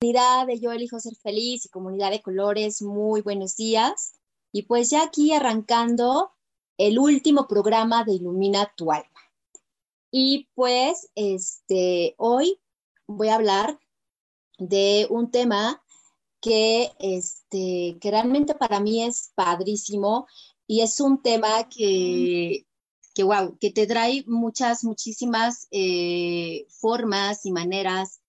Comunidad de Yo elijo ser feliz y comunidad de colores, muy buenos días. Y pues ya aquí arrancando el último programa de Ilumina tu alma. Y pues este hoy voy a hablar de un tema que este que realmente para mí es padrísimo y es un tema que que wow, que te trae muchas muchísimas eh, formas y maneras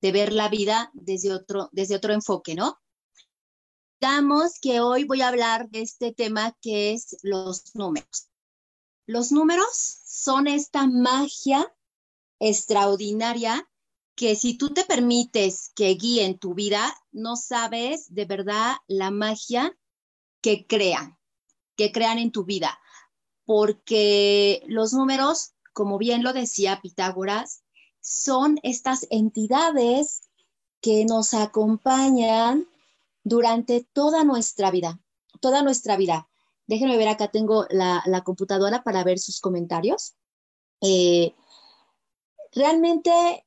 de ver la vida desde otro, desde otro enfoque, ¿no? Digamos que hoy voy a hablar de este tema que es los números. Los números son esta magia extraordinaria que si tú te permites que guíen tu vida, no sabes de verdad la magia que crean, que crean en tu vida. Porque los números, como bien lo decía Pitágoras, son estas entidades que nos acompañan durante toda nuestra vida, toda nuestra vida. Déjenme ver, acá tengo la, computadora para ver sus comentarios. Eh, realmente,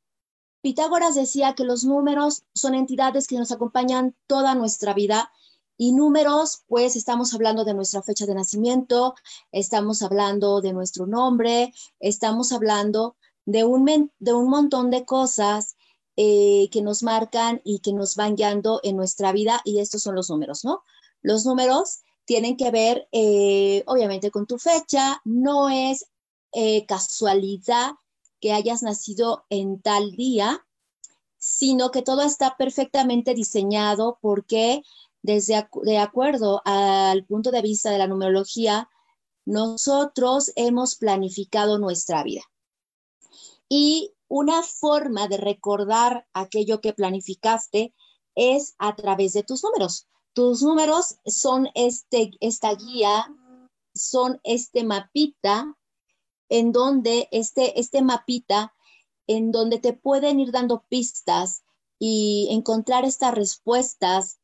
Pitágoras decía que los números son entidades que nos acompañan toda nuestra vida y números, pues estamos hablando de nuestra fecha de nacimiento, estamos hablando de nuestro nombre, estamos hablando de un, de un montón de cosas eh, que nos marcan y que nos van guiando en nuestra vida y estos son los números, ¿no? Los números tienen que ver, eh, obviamente, con tu fecha, no es eh, casualidad que hayas nacido en tal día, sino que todo está perfectamente diseñado porque desde de acuerdo al punto de vista de la numerología, nosotros hemos planificado nuestra vida. Y una forma de recordar aquello que planificaste es a través de tus números. Tus números son este, esta guía, son este mapita, en donde este, este mapita, en donde te pueden ir dando pistas y encontrar estas respuestas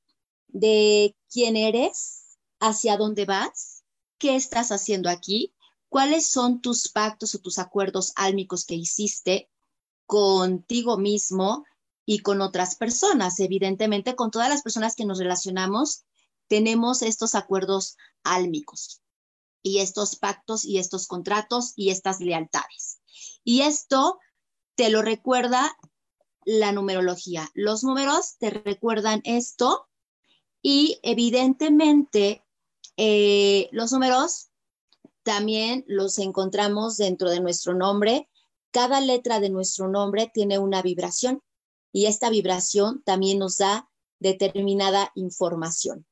de quién eres, hacia dónde vas, qué estás haciendo aquí ¿Cuáles son tus pactos o tus acuerdos álmicos que hiciste contigo mismo y con otras personas? Evidentemente, con todas las personas que nos relacionamos, tenemos estos acuerdos álmicos y estos pactos y estos contratos y estas lealtades. Y esto te lo recuerda la numerología. Los números te recuerdan esto y evidentemente eh, los números también los encontramos dentro de nuestro nombre. Cada letra de nuestro nombre tiene una vibración y esta vibración también nos da determinada información.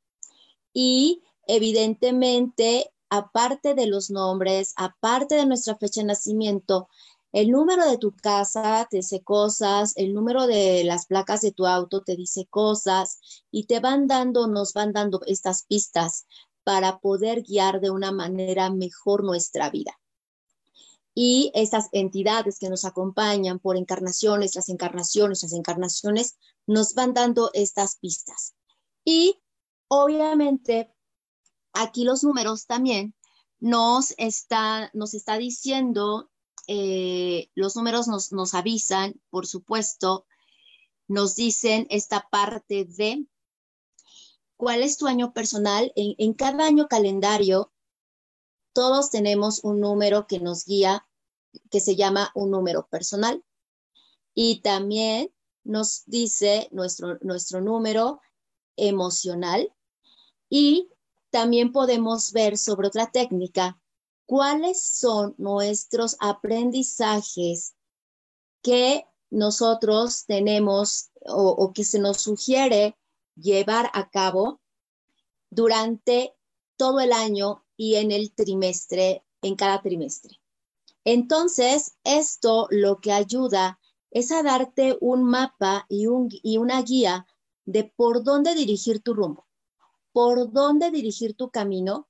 Y evidentemente, aparte de los nombres, aparte de nuestra fecha de nacimiento, el número de tu casa te dice cosas, el número de las placas de tu auto te dice cosas y te van dando, nos van dando estas pistas para poder guiar de una manera mejor nuestra vida. Y estas entidades que nos acompañan por encarnaciones, las encarnaciones, las encarnaciones, nos van dando estas pistas. Y obviamente aquí los números también nos está, nos está diciendo, eh, los números nos, nos avisan, por supuesto, nos dicen esta parte de cuál es tu año personal. En, cada año calendario, todos tenemos un número que nos guía, que se llama un número personal. Y también nos dice nuestro, nuestro número emocional. Y también podemos ver sobre otra técnica cuáles son nuestros aprendizajes que nosotros tenemos o, que se nos sugiere llevar a cabo durante todo el año y en el trimestre, en cada trimestre. Entonces, esto lo que ayuda es a darte un mapa y, y una guía de por dónde dirigir tu rumbo, por dónde dirigir tu camino.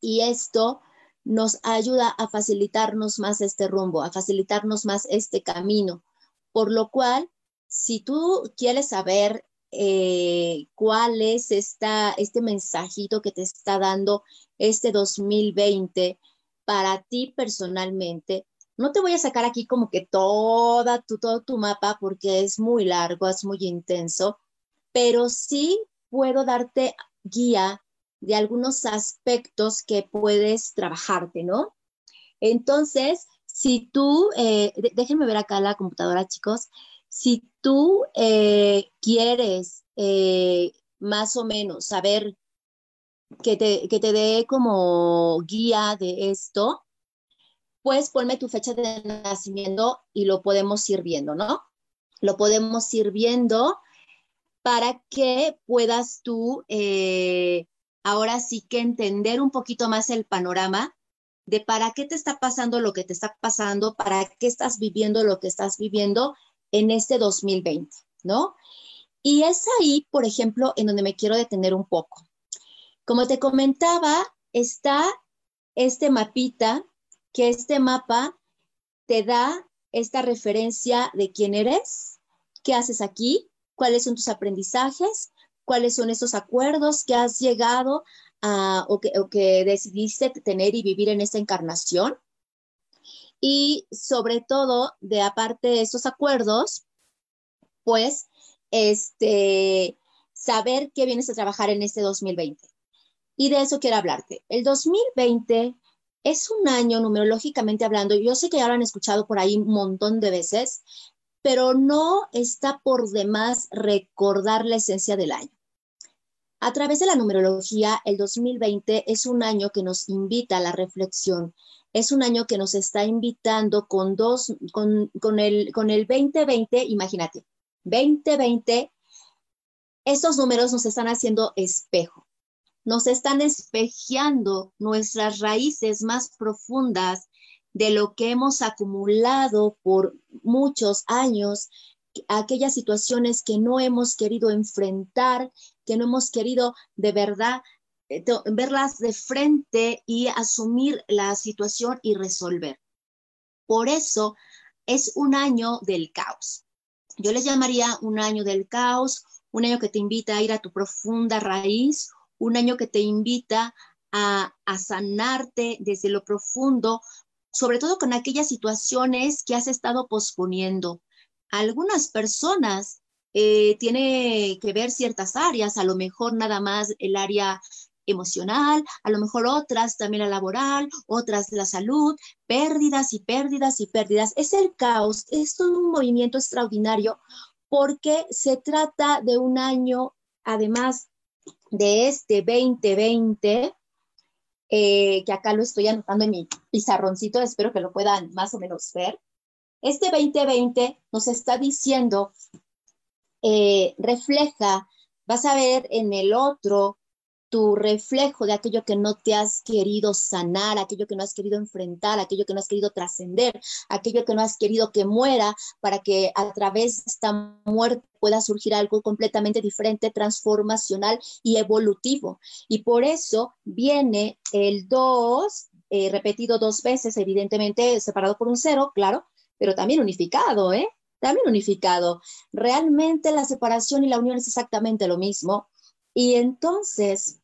Y esto nos ayuda a facilitarnos más este rumbo, a facilitarnos más este camino. Por lo cual, si tú quieres saber eh, cuál es esta, este mensajito que te está dando este 2020 para ti personalmente, no te voy a sacar aquí como que toda tu, todo tu mapa porque es muy largo, es muy intenso, pero sí puedo darte guía de algunos aspectos que puedes trabajarte, ¿no? Entonces, si tú, eh, déjenme ver acá la computadora, chicos, si tú eh, quieres eh, más o menos saber que te, que te dé como guía de esto, pues ponme tu fecha de nacimiento y lo podemos ir viendo, ¿no? Lo podemos ir viendo para que puedas tú ahora sí que entender un poquito más el panorama de para qué te está pasando lo que te está pasando, para qué estás viviendo lo que estás viviendo en este 2020, ¿no? Y es ahí, por ejemplo, en donde me quiero detener un poco. Como te comentaba, está este mapita, que este mapa te da esta referencia de quién eres, qué haces aquí, cuáles son tus aprendizajes, cuáles son esos acuerdos que has llegado a, o, que, decidiste tener y vivir en esta encarnación. Y sobre todo, de aparte de esos acuerdos, pues, este, saber qué vienes a trabajar en este 2020. Y de eso quiero hablarte. El 2020 es un año numerológicamente hablando, yo sé que ya lo han escuchado por ahí un montón de veces, pero no está por demás recordar la esencia del año. A través de la numerología, el 2020 es un año que nos invita a la reflexión, es un año que nos está invitando con dos, con, el, con el 2020, imagínate, 2020, estos números nos están haciendo espejo, nos están espejeando nuestras raíces más profundas de lo que hemos acumulado por muchos años, aquellas situaciones que no hemos querido enfrentar, que no hemos querido de verdad verlas de frente y asumir la situación y resolver. Por eso es un año del caos. Yo les llamaría un año del caos, un año que te invita a ir a tu profunda raíz, un año que te invita a, a sanarte desde lo profundo, sobre todo con aquellas situaciones que has estado posponiendo. Algunas personas eh, tiene que ver ciertas áreas, a lo mejor nada más el área emocional, a lo mejor otras también la laboral, otras la salud, pérdidas y pérdidas y pérdidas. Es el caos, es un movimiento extraordinario porque se trata de un año, además de este 2020, eh, que acá lo estoy anotando en mi pizarroncito, espero que lo puedan más o menos ver. Este 2020 nos está diciendo eh, refleja, vas a ver en el otro tu reflejo de aquello que no te has querido sanar, aquello que no has querido enfrentar, aquello que no has querido trascender, aquello que no has querido que muera para que a través de esta muerte pueda surgir algo completamente diferente, transformacional y evolutivo. Y por eso viene el 2, eh, repetido dos veces, evidentemente separado por un cero, claro, pero también unificado, ¿eh? también unificado. Realmente la separación y la unión es exactamente lo mismo. Y entonces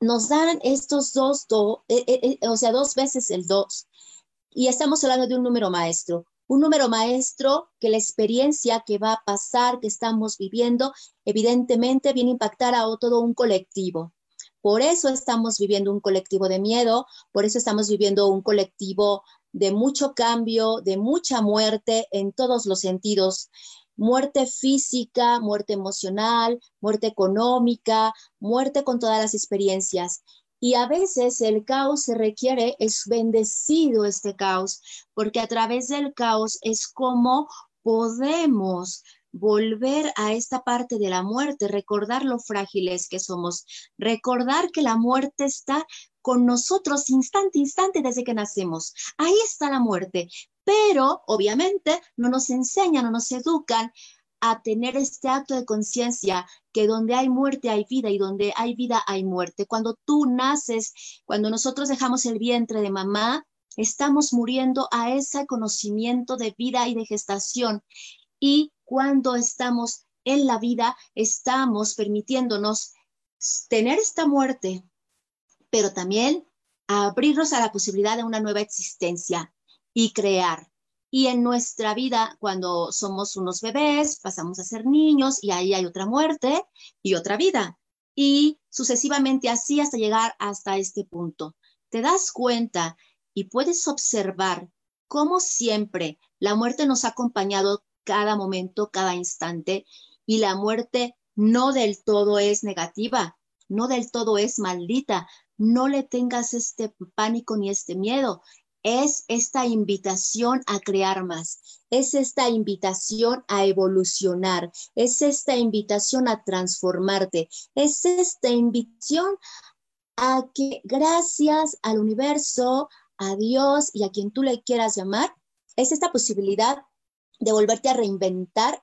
nos dan estos dos, eh, eh, eh, o sea, dos veces el dos. Y estamos hablando de un número maestro. Un número maestro que la experiencia que va a pasar, que estamos viviendo, evidentemente viene a impactar a todo un colectivo. Por eso estamos viviendo un colectivo de miedo, por eso estamos viviendo un colectivo de mucho cambio, de mucha muerte en todos los sentidos. Muerte física, muerte emocional, muerte económica, muerte con todas las experiencias. Y a veces el caos se requiere, es bendecido este caos, porque a través del caos es como podemos volver a esta parte de la muerte, recordar lo frágiles que somos, recordar que la muerte está con nosotros instante, instante desde que nacemos. Ahí está la muerte, pero obviamente no nos enseñan, no nos educan a tener este acto de conciencia que donde hay muerte hay vida y donde hay vida hay muerte. Cuando tú naces, cuando nosotros dejamos el vientre de mamá, estamos muriendo a ese conocimiento de vida y de gestación. Y cuando estamos en la vida, estamos permitiéndonos tener esta muerte, pero también abrirnos a la posibilidad de una nueva existencia y crear. Y en nuestra vida, cuando somos unos bebés, pasamos a ser niños y ahí hay otra muerte y otra vida. Y sucesivamente así hasta llegar hasta este punto. Te das cuenta y puedes observar cómo siempre la muerte nos ha acompañado cada momento, cada instante, y la muerte no del todo es negativa, no del todo es maldita. No le tengas este pánico ni este miedo. Es esta invitación a crear más, es esta invitación a evolucionar, es esta invitación a transformarte, es esta invitación a que gracias al universo, a Dios y a quien tú le quieras llamar, es esta posibilidad de volverte a reinventar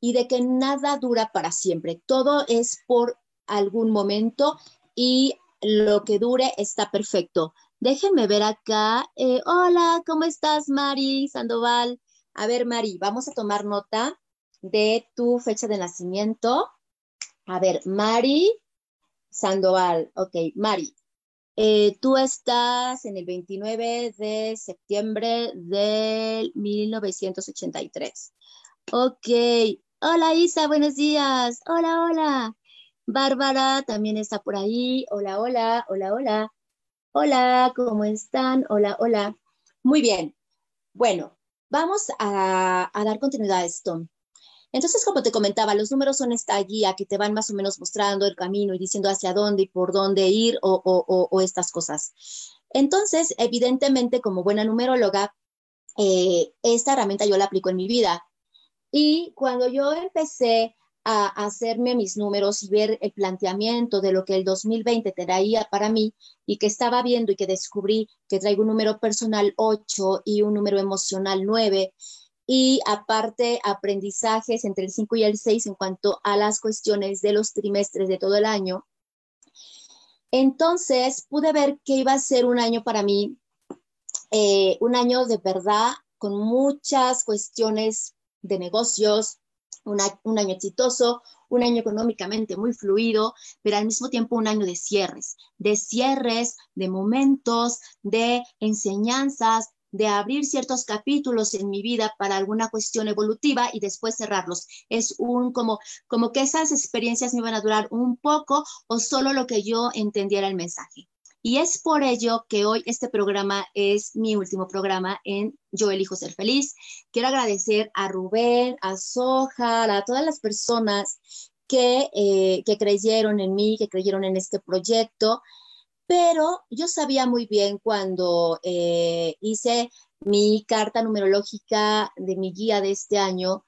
y de que nada dura para siempre. Todo es por algún momento y lo que dure está perfecto. Déjenme ver acá. Eh, hola, ¿cómo estás, Mari Sandoval? A ver, Mari, vamos a tomar nota de tu fecha de nacimiento. A ver, Mari Sandoval. Ok, Mari. Eh, tú estás en el 29 de septiembre del 1983. Ok. Hola, Isa, buenos días. Hola, hola. Bárbara también está por ahí. Hola, hola, hola, hola. Hola, ¿cómo están? Hola, hola. Muy bien. Bueno, vamos a, dar continuidad a esto. Entonces, como te comentaba, los números son esta guía que te van más o menos mostrando el camino y diciendo hacia dónde y por dónde ir o, estas cosas. Entonces, evidentemente, como buena numeróloga, eh, esta herramienta yo la aplico en mi vida. Y cuando yo empecé a hacerme mis números y ver el planteamiento de lo que el 2020 traía para mí y que estaba viendo y que descubrí que traigo un número personal 8 y un número emocional 9 y aparte aprendizajes entre el 5 y el 6 en cuanto a las cuestiones de los trimestres de todo el año. Entonces pude ver que iba a ser un año para mí, eh, un año de verdad con muchas cuestiones de negocios, un año exitoso, un año económicamente muy fluido, pero al mismo tiempo un año de cierres, de cierres, de momentos, de enseñanzas, de abrir ciertos capítulos en mi vida para alguna cuestión evolutiva y después cerrarlos. Es un como, como que esas experiencias me iban a durar un poco o solo lo que yo entendiera el mensaje. Y es por ello que hoy este programa es mi último programa en Yo elijo ser feliz. Quiero agradecer a Rubén, a Soja, a todas las personas que, eh, que creyeron en mí, que creyeron en este proyecto. Pero yo sabía muy bien cuando eh, hice mi carta numerológica de mi guía de este año,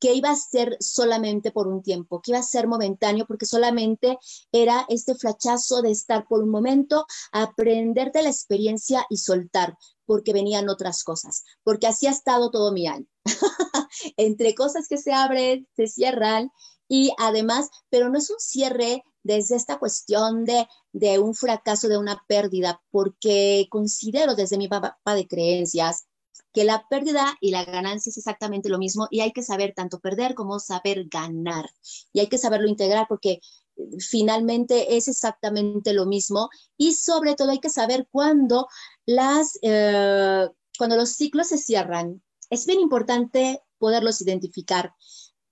que iba a ser solamente por un tiempo, que iba a ser momentáneo, porque solamente era este flachazo de estar por un momento, aprender de la experiencia y soltar, porque venían otras cosas, porque así ha estado todo mi año. Entre cosas que se abren, se cierran y además, pero no es un cierre desde esta cuestión de, de un fracaso, de una pérdida, porque considero desde mi papá de creencias que la pérdida y la ganancia es exactamente lo mismo y hay que saber tanto perder como saber ganar. Y hay que saberlo integrar porque eh, finalmente es exactamente lo mismo y sobre todo hay que saber cuándo las, eh, cuando los ciclos se cierran. Es bien importante poderlos identificar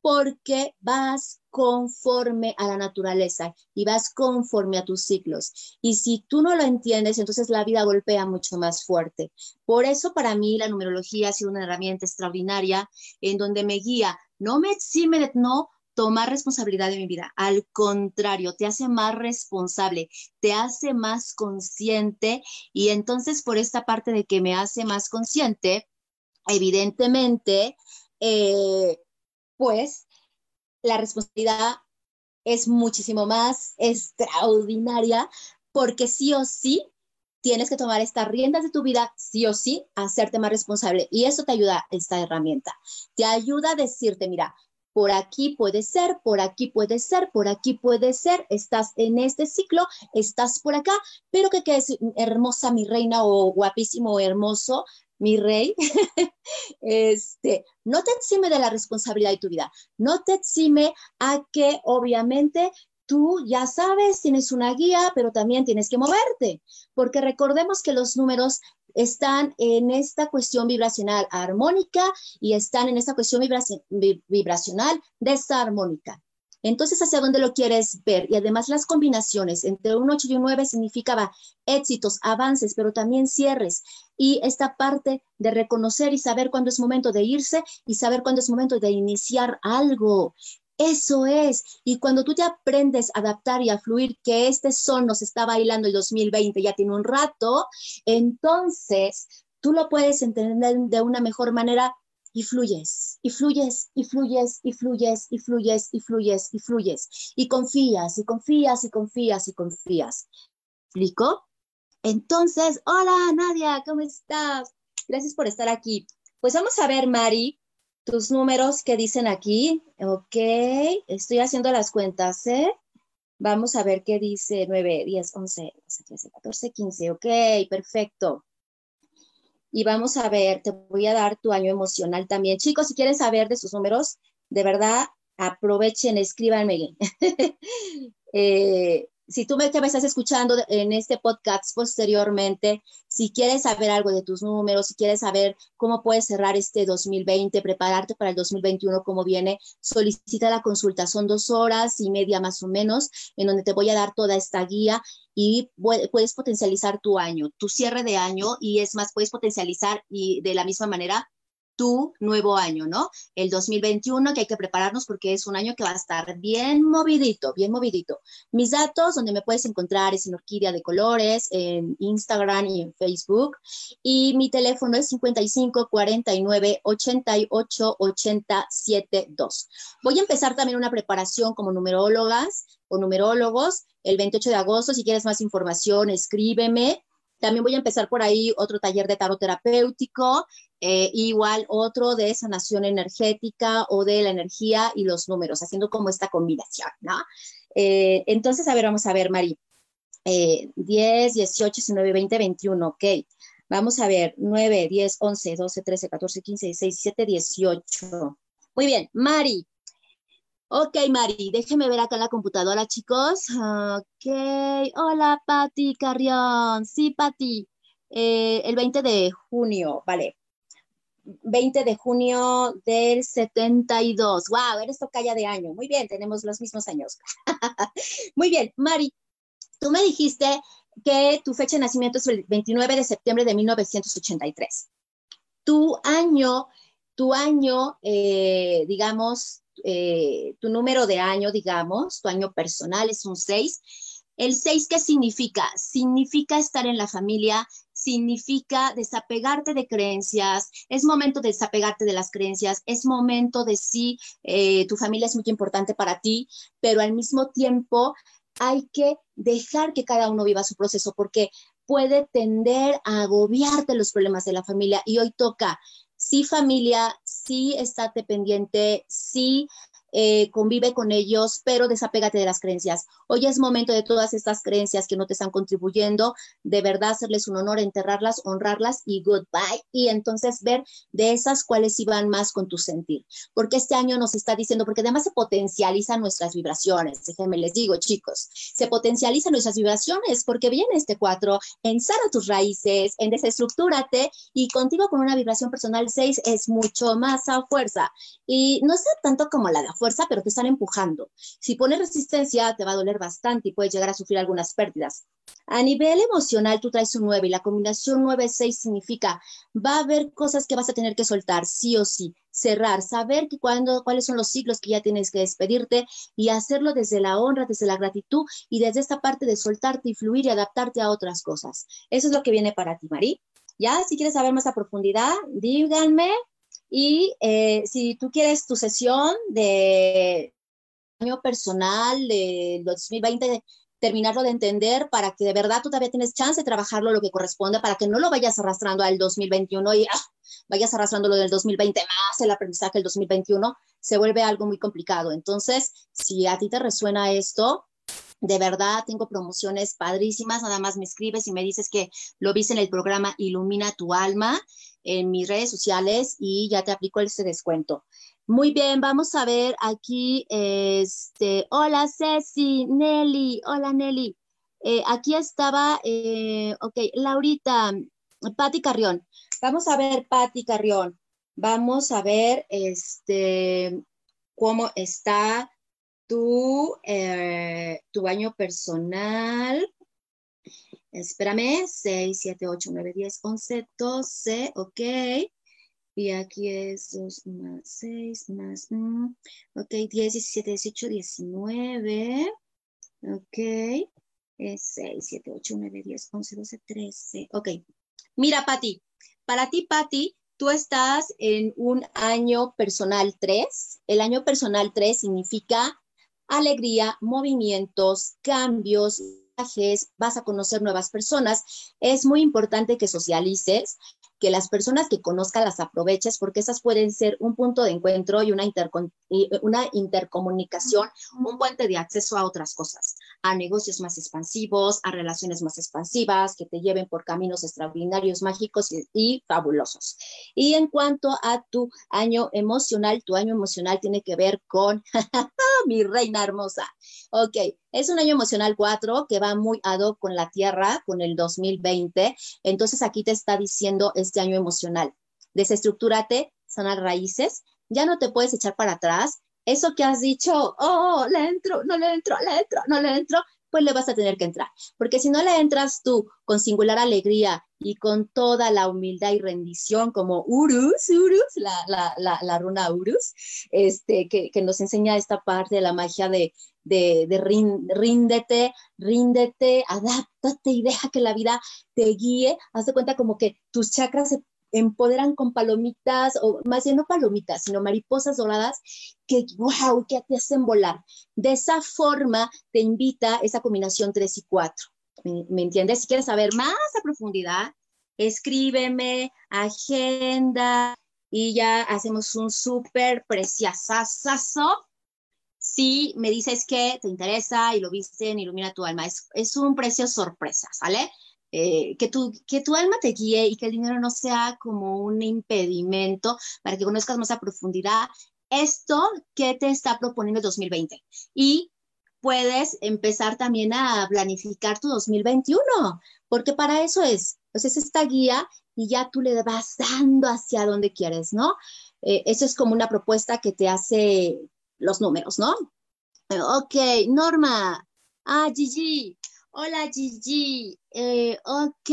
porque vas conforme a la naturaleza y vas conforme a tus ciclos. Y si tú no lo entiendes, entonces la vida golpea mucho más fuerte. Por eso para mí la numerología ha sido una herramienta extraordinaria en donde me guía, no me exime, no, tomar responsabilidad de mi vida. Al contrario, te hace más responsable, te hace más consciente y entonces por esta parte de que me hace más consciente, evidentemente, eh, pues la responsabilidad es muchísimo más extraordinaria porque sí o sí tienes que tomar estas riendas de tu vida, sí o sí, hacerte más responsable. Y eso te ayuda esta herramienta. Te ayuda a decirte, mira, por aquí puede ser, por aquí puede ser, por aquí puede ser, estás en este ciclo, estás por acá, pero que quedes hermosa mi reina o guapísimo hermoso mi rey, este, no te exime de la responsabilidad de tu vida, no te exime a que obviamente tú ya sabes, tienes una guía, pero también tienes que moverte, porque recordemos que los números están en esta cuestión vibracional armónica y están en esta cuestión vibracional desarmónica. Entonces, ¿hacia dónde lo quieres ver? Y además las combinaciones entre un 8 y un 9 significaba éxitos, avances, pero también cierres. Y esta parte de reconocer y saber cuándo es momento de irse y saber cuándo es momento de iniciar algo. Eso es. Y cuando tú te aprendes a adaptar y a fluir, que este son nos está bailando el 2020, ya tiene un rato, entonces tú lo puedes entender de una mejor manera y fluyes, y fluyes, y fluyes, y fluyes, y fluyes, y fluyes, y fluyes. Y confías, y confías, y confías, y confías. ¿Explico? Entonces, hola Nadia, ¿cómo estás? Gracias por estar aquí. Pues vamos a ver, Mari, tus números que dicen aquí. Ok, estoy haciendo las cuentas, ¿eh? Vamos a ver qué dice 9, 10, 11, 12, 13, 14, 15. Ok, perfecto. Y vamos a ver, te voy a dar tu año emocional también. Chicos, si quieren saber de sus números, de verdad, aprovechen, escríbanme. eh, si tú me, que me estás escuchando en este podcast posteriormente, si quieres saber algo de tus números, si quieres saber cómo puedes cerrar este 2020, prepararte para el 2021, cómo viene, solicita la consulta. Son dos horas y media más o menos, en donde te voy a dar toda esta guía y puedes potencializar tu año, tu cierre de año y es más, puedes potencializar y de la misma manera tu nuevo año, ¿no? El 2021 que hay que prepararnos porque es un año que va a estar bien movidito, bien movidito. Mis datos, donde me puedes encontrar es en Orquídea de Colores, en Instagram y en Facebook. Y mi teléfono es 55 49 88 80 72. Voy a empezar también una preparación como numerólogas o numerólogos el 28 de agosto. Si quieres más información, escríbeme. También voy a empezar por ahí otro taller de tarot terapéutico, eh, igual otro de sanación energética o de la energía y los números, haciendo como esta combinación, ¿no? Eh, entonces, a ver, vamos a ver, Mari. 10, 18, 19, 20, 21, ok. Vamos a ver, 9, 10, 11, 12, 13, 14, 15, 16, 17, 18. Muy bien, Mari, Ok, Mari, déjeme ver acá la computadora, chicos. Ok, hola, Pati Carrión. Sí, Pati. Eh, el 20 de junio, vale. 20 de junio del 72. Wow, eres tocaya de año. Muy bien, tenemos los mismos años. Muy bien, Mari, tú me dijiste que tu fecha de nacimiento es el 29 de septiembre de 1983. Tu año, tu año, eh, digamos, eh, tu número de año, digamos, tu año personal es un 6. El 6, ¿qué significa? Significa estar en la familia, significa desapegarte de creencias, es momento de desapegarte de las creencias, es momento de sí, eh, tu familia es muy importante para ti, pero al mismo tiempo hay que dejar que cada uno viva su proceso porque puede tender a agobiarte los problemas de la familia y hoy toca sí familia, sí estate pendiente, sí eh, convive con ellos, pero desapégate de las creencias. Hoy es momento de todas estas creencias que no te están contribuyendo, de verdad hacerles un honor, enterrarlas, honrarlas y goodbye. Y entonces ver de esas cuáles iban más con tu sentir. Porque este año nos está diciendo, porque además se potencializan nuestras vibraciones. Déjenme les digo, chicos, se potencializan nuestras vibraciones porque viene este cuatro en sana tus raíces, en desestructúrate y contigo con una vibración personal 6 es mucho más a fuerza. Y no sea tanto como la de fuerza, pero te están empujando. Si pones resistencia, te va a doler bastante y puedes llegar a sufrir algunas pérdidas. A nivel emocional, tú traes un 9 y la combinación 9-6 significa va a haber cosas que vas a tener que soltar, sí o sí, cerrar, saber que cuando, cuáles son los ciclos que ya tienes que despedirte y hacerlo desde la honra, desde la gratitud y desde esta parte de soltarte y fluir y adaptarte a otras cosas. Eso es lo que viene para ti, Mari. Ya, si quieres saber más a profundidad, díganme. Y eh, si tú quieres tu sesión de año personal de 2020 terminarlo de entender para que de verdad todavía tienes chance de trabajarlo lo que corresponde para que no lo vayas arrastrando al 2021 y ah, vayas arrastrando lo del 2020 más el aprendizaje del 2021, se vuelve algo muy complicado. Entonces, si a ti te resuena esto, de verdad, tengo promociones padrísimas. Nada más me escribes y me dices que lo viste en el programa Ilumina tu alma en mis redes sociales y ya te aplico ese descuento. Muy bien, vamos a ver aquí, este, hola Ceci, Nelly, hola Nelly. Eh, aquí estaba, eh, ok, Laurita, Patti Carrión. Vamos a ver, Patti Carrión. Vamos a ver, este, cómo está tu, eh, tu baño personal. Espérame, 6, 7, 8, 9, 10, 11, 12, ok. Y aquí es 2 más 6 más, mm, ok, 10, 17, 18, 19, ok, es 6, 7, 8, 9, 10, 11, 12, 13, ok. Mira, Patti, para ti, Patti, tú estás en un año personal 3. El año personal 3 significa alegría, movimientos, cambios, viajes, vas a conocer nuevas personas. Es muy importante que socialices, que las personas que conozcas las aproveches porque esas pueden ser un punto de encuentro y una, una intercomunicación, un puente de acceso a otras cosas, a negocios más expansivos, a relaciones más expansivas, que te lleven por caminos extraordinarios, mágicos y, fabulosos. Y en cuanto a tu año emocional, tu año emocional tiene que ver con mi reina hermosa. Ok, es un año emocional 4 que va muy ad hoc con la Tierra, con el 2020. Entonces aquí te está diciendo este año emocional. Desestructúrate, sanar raíces, ya no te puedes echar para atrás. Eso que has dicho, oh, le entro, no le entro, le entro, no le entro, pues le vas a tener que entrar. Porque si no le entras tú con singular alegría y con toda la humildad y rendición, como Urus, Urus, la, runa Urus, este, que, nos enseña esta parte de la magia de, de, de ríndete, ríndete, adáptate y deja que la vida te guíe. Haz de cuenta como que tus chakras se empoderan con palomitas, o más bien no palomitas, sino mariposas doradas que, wow, que te hacen volar. De esa forma te invita esa combinación 3 y 4. ¿Me, entiendes? Si quieres saber más a profundidad, escríbeme, agenda y ya hacemos un súper preciosazo. Si me dices que te interesa y lo viste en Ilumina tu alma, es, es un precio sorpresa, ¿sale? Eh, que, tu, que tu alma te guíe y que el dinero no sea como un impedimento para que conozcas más a profundidad esto que te está proponiendo el 2020. Y puedes empezar también a planificar tu 2021, porque para eso es, pues es esta guía y ya tú le vas dando hacia donde quieres, ¿no? Eh, eso es como una propuesta que te hace los números, ¿no? Ok, Norma. Ah, Gigi, Hola Gigi, eh, ok,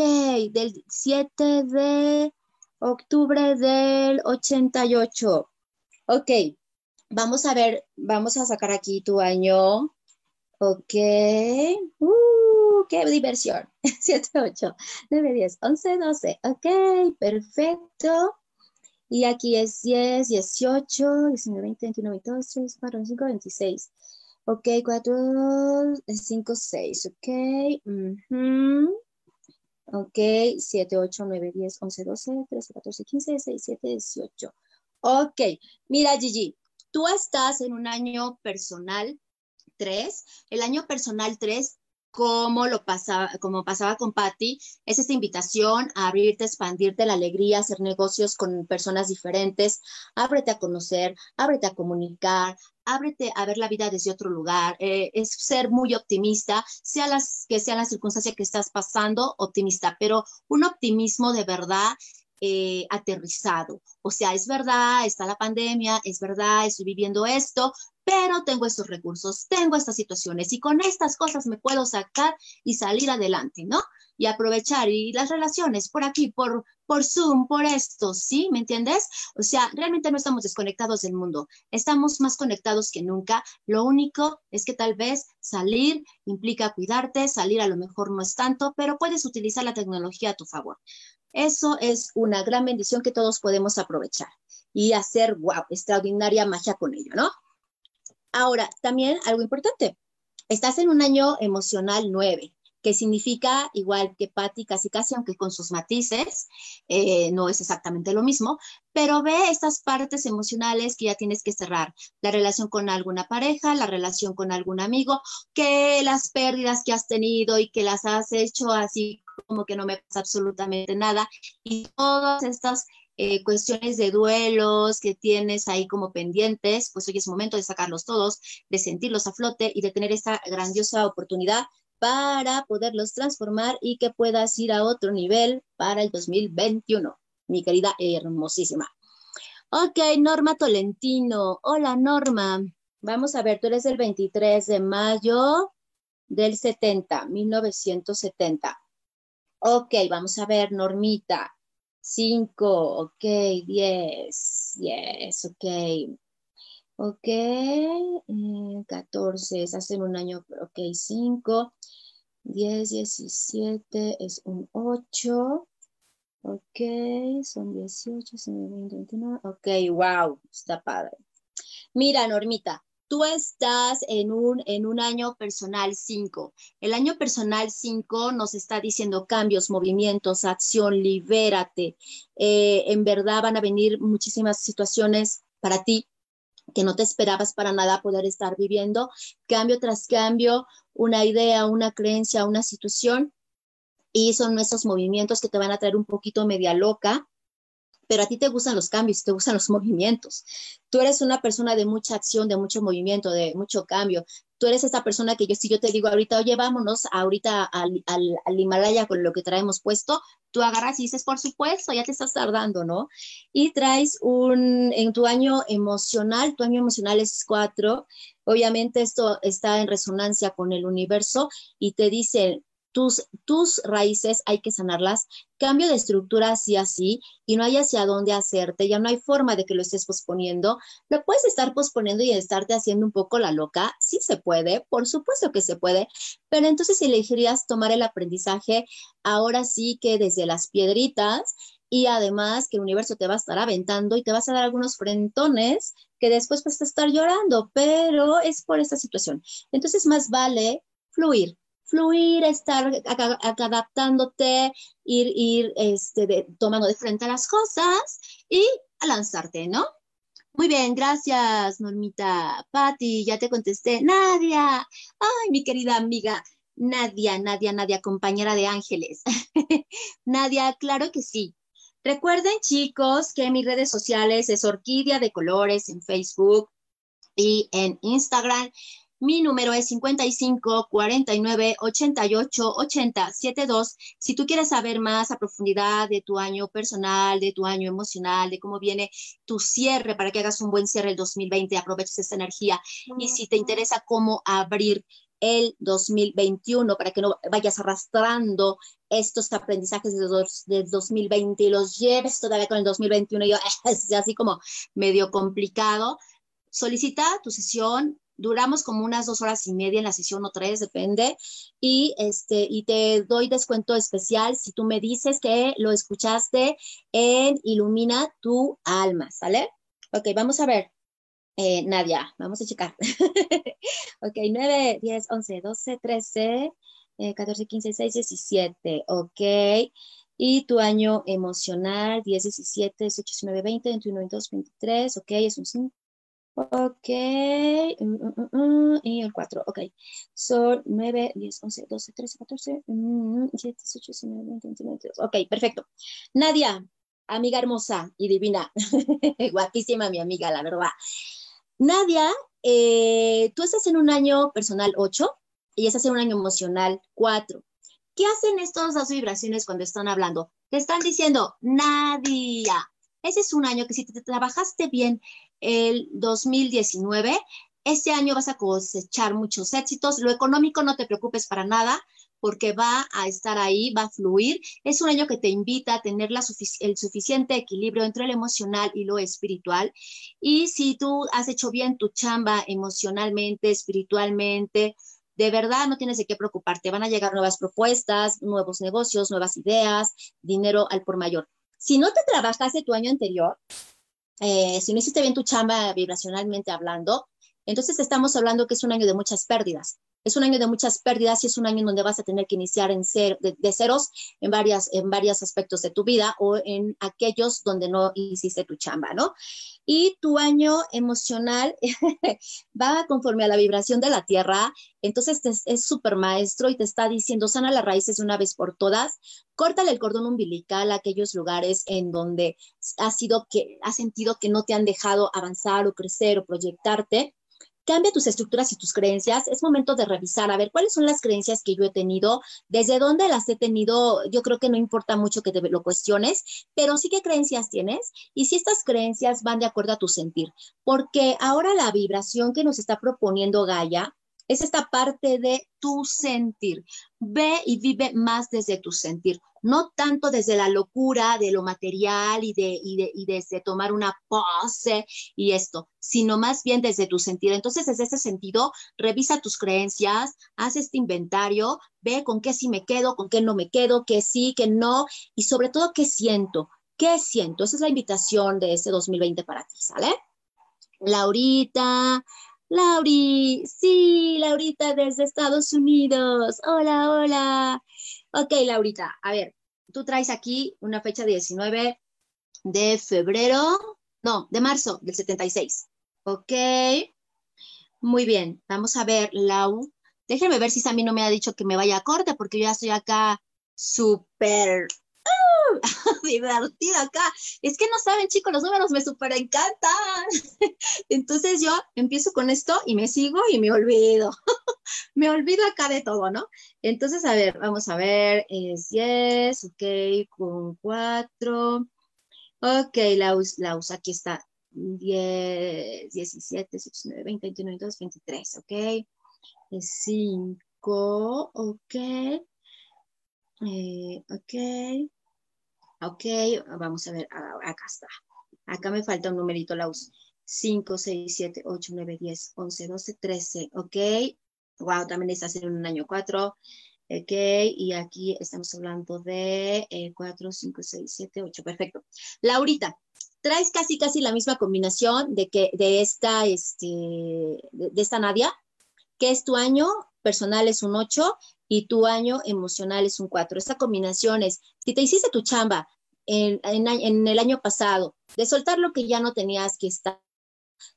del 7 de octubre del 88. Ok, vamos a ver, vamos a sacar aquí tu año. Ok, uh, qué diversión. 7, 8, 9, 10, 11, 12. Ok, perfecto. Y aquí es 10, 18, 19, 20, 21, 22, 23, 24, 25, 26. Ok, 4, 5, 6, ok. Ok, 7, 8, 9, 10, 11, 12, 13, 14, 15, 16, 17, 18. Ok, mira Gigi, tú estás en un año personal 3. El año personal 3 como lo pasaba, como pasaba con Patty, es esta invitación a abrirte, expandirte la alegría, hacer negocios con personas diferentes, ábrete a conocer, ábrete a comunicar, ábrete a ver la vida desde otro lugar, eh, es ser muy optimista, sea las que sean las circunstancias que estás pasando, optimista, pero un optimismo de verdad eh, aterrizado. O sea, es verdad, está la pandemia, es verdad, estoy viviendo esto, pero tengo estos recursos, tengo estas situaciones y con estas cosas me puedo sacar y salir adelante, ¿no? Y aprovechar y las relaciones por aquí, por, por Zoom, por esto, ¿sí? ¿Me entiendes? O sea, realmente no estamos desconectados del mundo, estamos más conectados que nunca. Lo único es que tal vez salir implica cuidarte, salir a lo mejor no es tanto, pero puedes utilizar la tecnología a tu favor. Eso es una gran bendición que todos podemos aprovechar y hacer, wow, extraordinaria magia con ello, ¿no? Ahora, también algo importante, estás en un año emocional 9, que significa igual que Patti, casi casi, aunque con sus matices, eh, no es exactamente lo mismo, pero ve estas partes emocionales que ya tienes que cerrar, la relación con alguna pareja, la relación con algún amigo, que las pérdidas que has tenido y que las has hecho así como que no me pasa absolutamente nada, y todas estas eh, cuestiones de duelos que tienes ahí como pendientes, pues hoy es momento de sacarlos todos, de sentirlos a flote y de tener esta grandiosa oportunidad para poderlos transformar y que puedas ir a otro nivel para el 2021, mi querida hermosísima. Ok, Norma Tolentino. Hola, Norma. Vamos a ver, tú eres el 23 de mayo del 70, 1970. Ok, vamos a ver, Normita. 5, ok, 10, 10, ok. Ok, 14, es hace un año, ok, 5, 10, 17, es un 8. Ok, son 18, 19, 20, 21. Ok, wow, está padre. Mira, Normita, tú estás en un, en un año personal 5. El año personal 5 nos está diciendo cambios, movimientos, acción, libérate. Eh, en verdad van a venir muchísimas situaciones para ti que no te esperabas para nada poder estar viviendo, cambio tras cambio, una idea, una creencia, una situación, y son nuestros movimientos que te van a traer un poquito media loca, pero a ti te gustan los cambios, te gustan los movimientos. Tú eres una persona de mucha acción, de mucho movimiento, de mucho cambio. Tú eres esta persona que yo, si yo te digo ahorita, oye, vámonos ahorita al, al, Himalaya con lo que traemos puesto, tú agarras y dices, por supuesto, ya te estás tardando, ¿no? Y traes un, en tu año emocional, tu año emocional es cuatro, obviamente esto está en resonancia con el universo y te dice, tus, tus raíces hay que sanarlas, cambio de estructura así así y no hay hacia dónde hacerte, ya no hay forma de que lo estés posponiendo, lo puedes estar posponiendo y estarte haciendo un poco la loca, sí se puede, por supuesto que se puede, pero entonces elegirías tomar el aprendizaje ahora sí que desde las piedritas y además que el universo te va a estar aventando y te vas a dar algunos frentones que después vas a estar llorando, pero es por esta situación. Entonces más vale fluir, fluir, estar adaptándote, ir, ir este, tomando de frente a las cosas y a lanzarte, ¿no? Muy bien, gracias, Normita. Patti, ya te contesté. Nadia, ay, mi querida amiga. Nadia, Nadia, Nadia, compañera de ángeles. Nadia, claro que sí. Recuerden, chicos, que mis redes sociales es Orquídea de Colores en Facebook y en Instagram. Mi número es 55 49 88 80 72. Si tú quieres saber más a profundidad de tu año personal, de tu año emocional, de cómo viene tu cierre para que hagas un buen cierre el 2020, aproveches esta energía. Y si te interesa cómo abrir el 2021 para que no vayas arrastrando estos aprendizajes de del 2020 y los lleves todavía con el 2021 y yo, es así como medio complicado. Solicita tu sesión duramos como unas dos horas y media en la sesión o tres, depende, y, este, y te doy descuento especial si tú me dices que lo escuchaste en Ilumina tu alma, ¿sale? Ok, vamos a ver. Eh, Nadia, vamos a checar. ok, 9, 10, 11, 12, 13, 14, 15, 16, 17. Ok. Y tu año emocional, 10, 17, 18, 19, 20, 21, 22, 23. Ok, es un 5. Ok, mm, mm, mm, y el 4, ok. Son 9, 10, 11, 12, 13, 14, 17, 18, 19, 20, 21, 22. Ok, perfecto. Nadia, amiga hermosa y divina, guapísima mi amiga, la verdad. Nadia, eh, tú estás en un año personal 8 y estás en un año emocional 4. ¿Qué hacen estas dos vibraciones cuando están hablando? Te están diciendo, Nadia, ese es un año que si te trabajaste bien el 2019, Este año vas a cosechar muchos éxitos. Lo económico no te preocupes para nada porque va a estar ahí, va a fluir. Es un año que te invita a tener el suficiente equilibrio entre lo emocional y lo espiritual. Y si tú has hecho bien tu chamba emocionalmente, espiritualmente, de verdad no tienes de qué preocuparte. Van a llegar nuevas propuestas, nuevos negocios, nuevas ideas, dinero al por mayor. Si no te trabajaste tu año anterior, eh, si no hiciste bien tu chamba vibracionalmente hablando, entonces estamos hablando que es un año de muchas pérdidas. Es un año de muchas pérdidas y es un año en donde vas a tener que iniciar en de, ceros en, varias, en varios aspectos de tu vida o en aquellos donde no hiciste tu chamba, ¿no? Y tu año emocional va conforme a la vibración de la tierra, entonces es súper maestro y te está diciendo, sana las raíces una vez por todas, córtale el cordón umbilical a aquellos lugares en donde has, sido que, has sentido que no te han dejado avanzar o crecer o proyectarte Cambia tus estructuras y tus creencias. Es momento de revisar, a ver, cuáles son las creencias que yo he tenido, desde dónde las he tenido. Yo creo que no importa mucho que te lo cuestiones, pero sí qué creencias tienes y si estas creencias van de acuerdo a tu sentir. Porque ahora la vibración que nos está proponiendo Gaia es esta parte de tu sentir. Ve y vive más desde tu sentir, no tanto desde la locura de lo material y, de, y, desde tomar una pose y esto, sino más bien desde tu sentir. Entonces, desde ese sentido, revisa tus creencias, haz este inventario, ve con qué sí me quedo, con qué no me quedo, qué sí, qué no, y sobre todo qué siento. ¿Qué siento? Esa es la invitación de este 2020 para ti, ¿sale? Laurita, Lauri, sí, Laurita desde Estados Unidos. Hola, hola. Ok, Laurita, a ver, tú traes aquí una fecha 19 de febrero, no, de marzo del 76. Ok, muy bien, vamos a ver, Lau. Déjenme ver si Sammy no me ha dicho que me vaya a corte porque yo ya estoy acá súper divertido acá. Es que no saben, chicos, los números me súper encantan. Entonces yo empiezo con esto y me sigo y me olvido. me olvido acá de todo, ¿no? Entonces, a ver, vamos a ver. Es 10, ok, con 4. Ok, Laus, Laus, aquí está. 10, 17, 19, 20, 21, 22, 23, ok. 5, ok. Eh, ok. Ok, vamos a ver, acá está. Acá me falta un numerito, Laus. 5, 6, 7, 8, 9, 10, 11, 12, 13. Ok. Wow, también está haciendo un año 4. Ok, y aquí estamos hablando de 4, 5, 6, 7, 8. Perfecto. Laurita, traes casi casi la misma combinación de que de esta, este, de, de esta Nadia, que es tu año personal es un 8 y tu año emocional es un 4. Esta combinación es, si te hiciste tu chamba en, el año pasado, de soltar lo que ya no tenías que estar,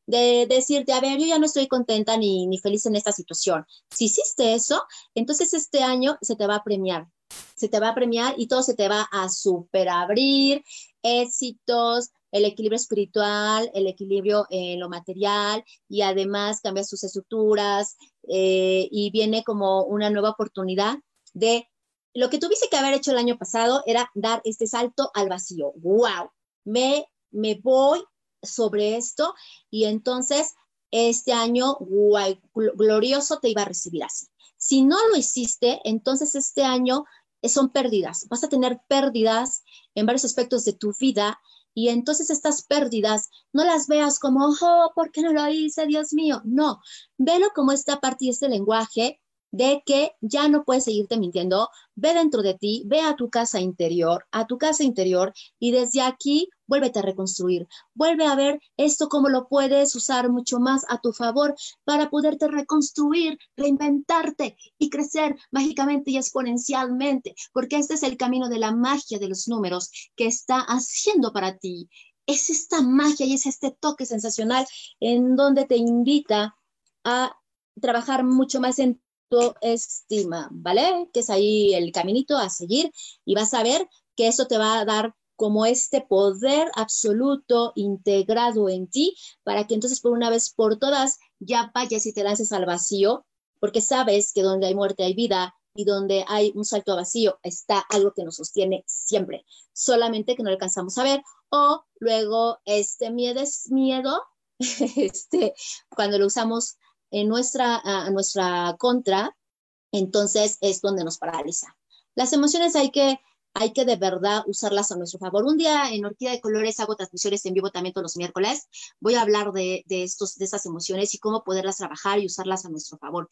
de decirte, a ver, yo ya no estoy contenta ni, ni feliz en esta situación. Si hiciste eso, entonces este año se te va a premiar, se te va a premiar y todo se te va a super abrir, éxitos, el equilibrio espiritual, el equilibrio en lo material y además cambias sus estructuras eh, y viene como una nueva oportunidad de lo que tuviste que haber hecho el año pasado era dar este salto al vacío. ¡Wow! Me, me voy sobre esto y entonces este año guay, glorioso te iba a recibir así. Si no lo hiciste, entonces este año son pérdidas. Vas a tener pérdidas en varios aspectos de tu vida y entonces estas pérdidas no las veas como, oh, ¿por qué no lo hice, Dios mío? No, velo como esta parte y este lenguaje de que ya no puedes seguirte mintiendo, ve dentro de ti, ve a tu casa interior, a tu casa interior y desde aquí vuélvete a reconstruir, vuelve a ver esto cómo lo puedes usar mucho más a tu favor para poderte reconstruir, reinventarte y crecer mágicamente y exponencialmente, porque este es el camino de la magia de los números que está haciendo para ti. Es esta magia y es este toque sensacional en donde te invita a trabajar mucho más en estima, ¿vale? Que es ahí el caminito a seguir y vas a ver que eso te va a dar como este poder absoluto integrado en ti para que entonces por una vez por todas ya vayas y te lances al vacío, porque sabes que donde hay muerte hay vida y donde hay un salto a vacío está algo que nos sostiene siempre, solamente que no alcanzamos a ver o luego este miedo es miedo este, cuando lo usamos en nuestra, a nuestra contra, entonces es donde nos paraliza. Las emociones hay que, hay que de verdad usarlas a nuestro favor. Un día en Orquídea de Colores hago transmisiones en vivo también todos los miércoles. Voy a hablar de, de, estos, de estas emociones y cómo poderlas trabajar y usarlas a nuestro favor.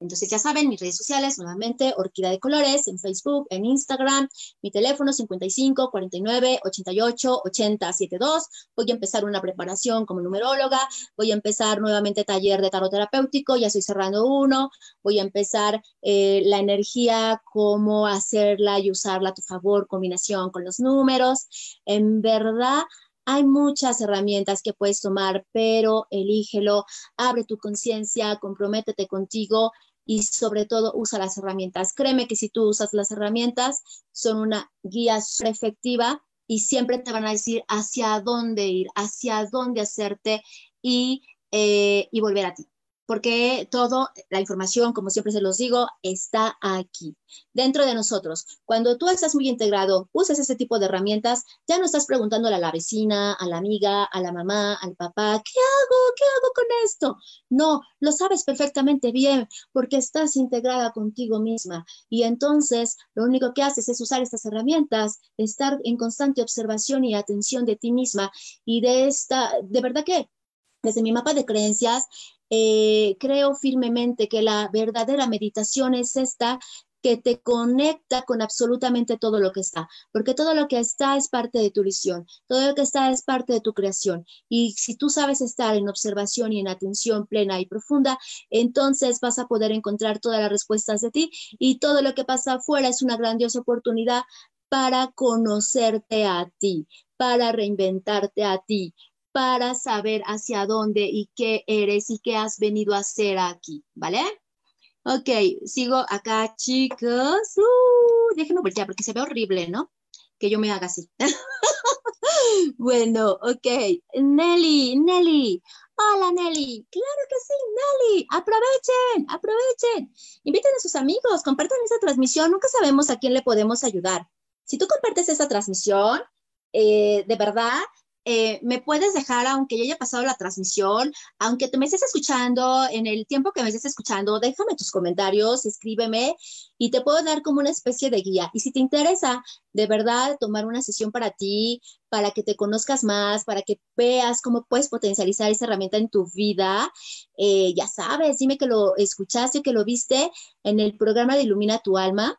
Entonces, ya saben, mis redes sociales, nuevamente, Orquídea de Colores, en Facebook, en Instagram, mi teléfono 55 49 88 80 72. Voy a empezar una preparación como numeróloga, voy a empezar nuevamente taller de tarot terapéutico, ya estoy cerrando uno, voy a empezar eh, la energía, cómo hacerla y usarla a tu favor, combinación con los números. En verdad, hay muchas herramientas que puedes tomar, pero elígelo, abre tu conciencia, comprométete contigo y sobre todo usa las herramientas. Créeme que si tú usas las herramientas, son una guía efectiva y siempre te van a decir hacia dónde ir, hacia dónde hacerte y, eh, y volver a ti porque toda la información, como siempre se los digo, está aquí, dentro de nosotros. Cuando tú estás muy integrado, usas ese tipo de herramientas, ya no estás preguntándole a la vecina, a la amiga, a la mamá, al papá, ¿qué hago? ¿Qué hago con esto? No, lo sabes perfectamente bien porque estás integrada contigo misma y entonces lo único que haces es usar estas herramientas, estar en constante observación y atención de ti misma y de esta, de verdad que desde mi mapa de creencias, eh, creo firmemente que la verdadera meditación es esta que te conecta con absolutamente todo lo que está, porque todo lo que está es parte de tu visión, todo lo que está es parte de tu creación. Y si tú sabes estar en observación y en atención plena y profunda, entonces vas a poder encontrar todas las respuestas de ti y todo lo que pasa afuera es una grandiosa oportunidad para conocerte a ti, para reinventarte a ti, para saber hacia dónde y qué eres y qué has venido a hacer aquí, ¿vale? Ok, sigo acá, chicos. Uh, déjenme voltear porque se ve horrible, ¿no? Que yo me haga así. bueno, ok. Nelly, Nelly. Hola, Nelly. Claro que sí, Nelly. Aprovechen, aprovechen. Inviten a sus amigos, compartan esa transmisión. Nunca sabemos a quién le podemos ayudar. Si tú compartes esa transmisión, eh, de verdad, eh, me puedes dejar, aunque ya haya pasado la transmisión, aunque te me estés escuchando, en el tiempo que me estés escuchando, déjame tus comentarios, escríbeme y te puedo dar como una especie de guía. Y si te interesa de verdad tomar una sesión para ti, para que te conozcas más, para que veas cómo puedes potencializar esa herramienta en tu vida, eh, ya sabes, dime que lo escuchaste, que lo viste en el programa de Ilumina tu Alma.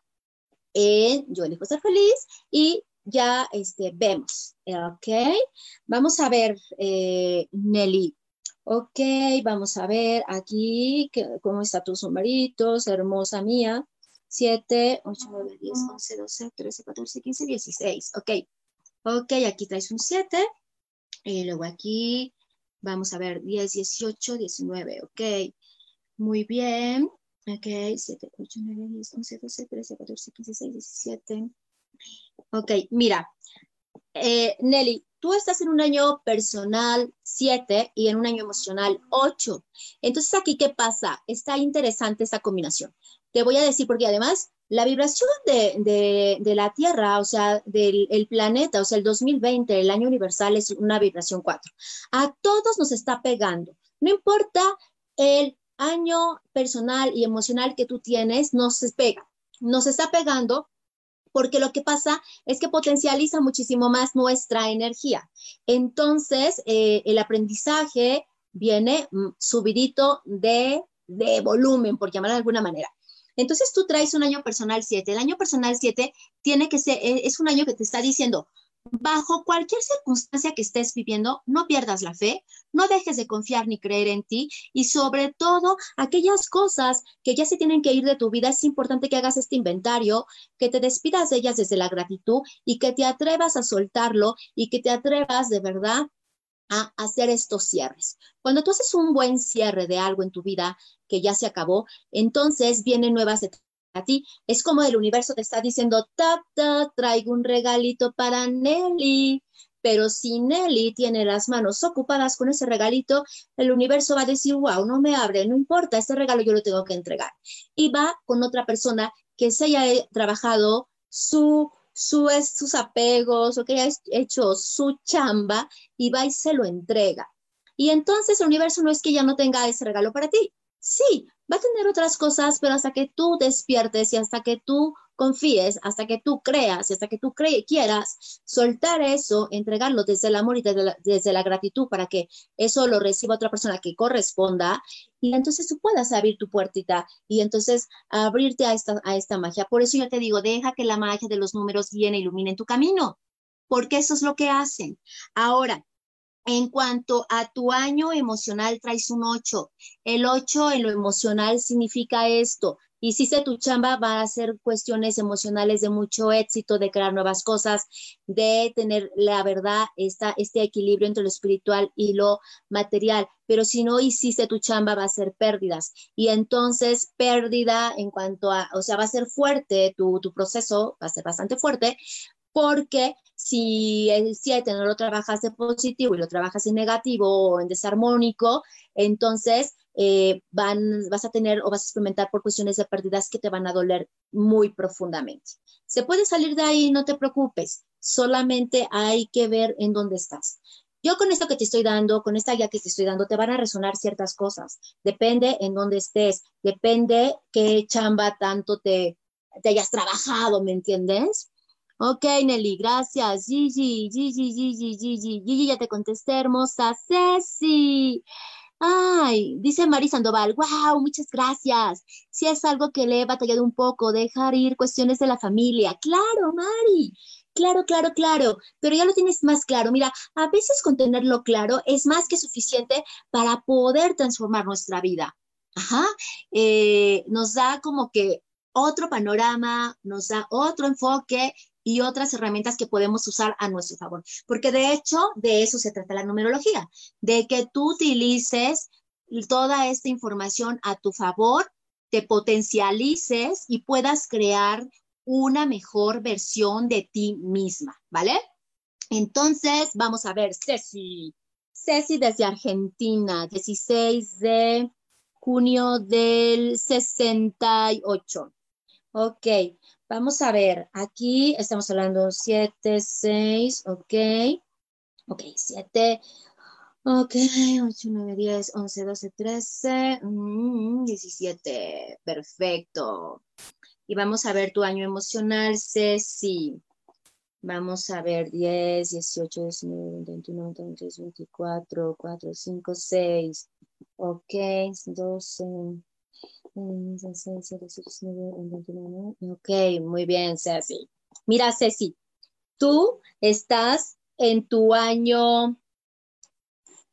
en Yo elijo ser feliz y ya este, vemos, ¿ok? Vamos a ver, eh, Nelly. Ok, vamos a ver aquí cómo están tus numeritos, hermosa mía. 7, 8, 9, 10, 11, 12, 13, 14, 15, 16. Ok, ok, aquí traes un 7. Y luego aquí vamos a ver 10, 18, 19. Ok, muy bien. Ok, 7, 8, 9, 10, 11, 12, 13, 14, 15, 16, 17. Ok, mira, eh, Nelly, tú estás en un año personal 7 y en un año emocional 8. Entonces, aquí, ¿qué pasa? Está interesante esta combinación. Te voy a decir, porque además la vibración de, la Tierra, o sea, del planeta, o sea, el 2020, el año universal, es una vibración 4. A todos nos está pegando. No importa el año personal y emocional que tú tienes, nos pega. Nos está pegando porque lo que pasa es que potencializa muchísimo más nuestra energía. Entonces, eh, el aprendizaje viene mm, subidito de, de volumen, por llamarlo de alguna manera. Entonces, tú traes un año personal 7. El año personal 7 tiene que ser, e, es un año que te está diciendo, bajo cualquier circunstancia que estés viviendo, no pierdas la fe, no dejes de confiar ni creer en ti y sobre todo aquellas cosas que ya se tienen que ir de tu vida, es importante que hagas este inventario, que te despidas de ellas desde la gratitud y que te atrevas a soltarlo y que te atrevas de verdad a hacer estos cierres. Cuando tú haces un buen cierre de algo en tu vida que ya se acabó, entonces vienen nuevas etapas a ti. Es como el universo te está diciendo, ta, ta, traigo un regalito para Nelly. Pero si Nelly tiene las manos ocupadas con ese regalito, el universo va a decir, wow, no me abre, no importa, este regalo yo lo tengo que entregar. Y va con otra persona que se haya trabajado su, su, sus apegos o que haya hecho su chamba y va y se lo entrega. Y entonces el universo no es que ya no tenga ese regalo para ti. Sí, va a tener otras cosas, pero hasta que tú despiertes y hasta que tú confíes, hasta que tú creas y hasta que tú quieras soltar eso, entregarlo desde el amor y desde la, gratitud para que eso lo reciba otra persona que corresponda y entonces tú puedas abrir tu puertita y entonces abrirte a esta, a esta magia. Por eso yo te digo, deja que la magia de los números viene e ilumine tu camino, porque eso es lo que hacen. Ahora, en cuanto a tu año emocional, traes un 8. El 8 en lo emocional significa esto. Hiciste tu chamba, va a ser cuestiones emocionales de mucho éxito, de crear nuevas cosas, de tener la verdad, esta, este equilibrio entre lo espiritual y lo material. Pero si no hiciste tu chamba, va a ser pérdidas. Y entonces, pérdida en cuanto a, o sea, va a ser fuerte, tu, tu proceso va a ser bastante fuerte, porque si el 7 no lo trabajas en positivo y lo trabajas en negativo o en desarmónico, entonces eh, van, vas a tener o vas a experimentar por cuestiones de pérdidas que te van a doler muy profundamente. Se puede salir de ahí, no te preocupes, solamente hay que ver en dónde estás. Yo con esto que te estoy dando, con esta guía que te estoy dando, te van a resonar ciertas cosas. Depende en dónde estés, depende qué chamba tanto te, te hayas trabajado, ¿me entiendes? Ok, Nelly, gracias. Gigi, Gigi, Gigi, Gigi, Gigi, ya te contesté, hermosa. Ceci. Ay, dice Mari Sandoval, wow, muchas gracias. Si es algo que le he batallado un poco, dejar ir cuestiones de la familia. Claro, Mari. Claro, claro, claro, pero ya lo tienes más claro. Mira, a veces con tenerlo claro es más que suficiente para poder transformar nuestra vida. Ajá, eh, nos da como que otro panorama, nos da otro enfoque y otras herramientas que podemos usar a nuestro favor. Porque de hecho, de eso se trata la numerología, de que tú utilices toda esta información a tu favor, te potencialices y puedas crear una mejor versión de ti misma, ¿vale? Entonces, vamos a ver, Ceci. Ceci desde Argentina, 16 de junio del 68. Ok, Vamos a ver, aquí estamos hablando 7, 6, ok. Ok, 7, ok, 8, 9, 10, 11, 12, 13, 17. Perfecto. Y vamos a ver tu año emocional, Ceci. Vamos a ver 10, 18, 19, 21, 23, 24, 4, 5, 6. Ok, 12. Ok, muy bien, Ceci. Mira, Ceci, tú estás en tu año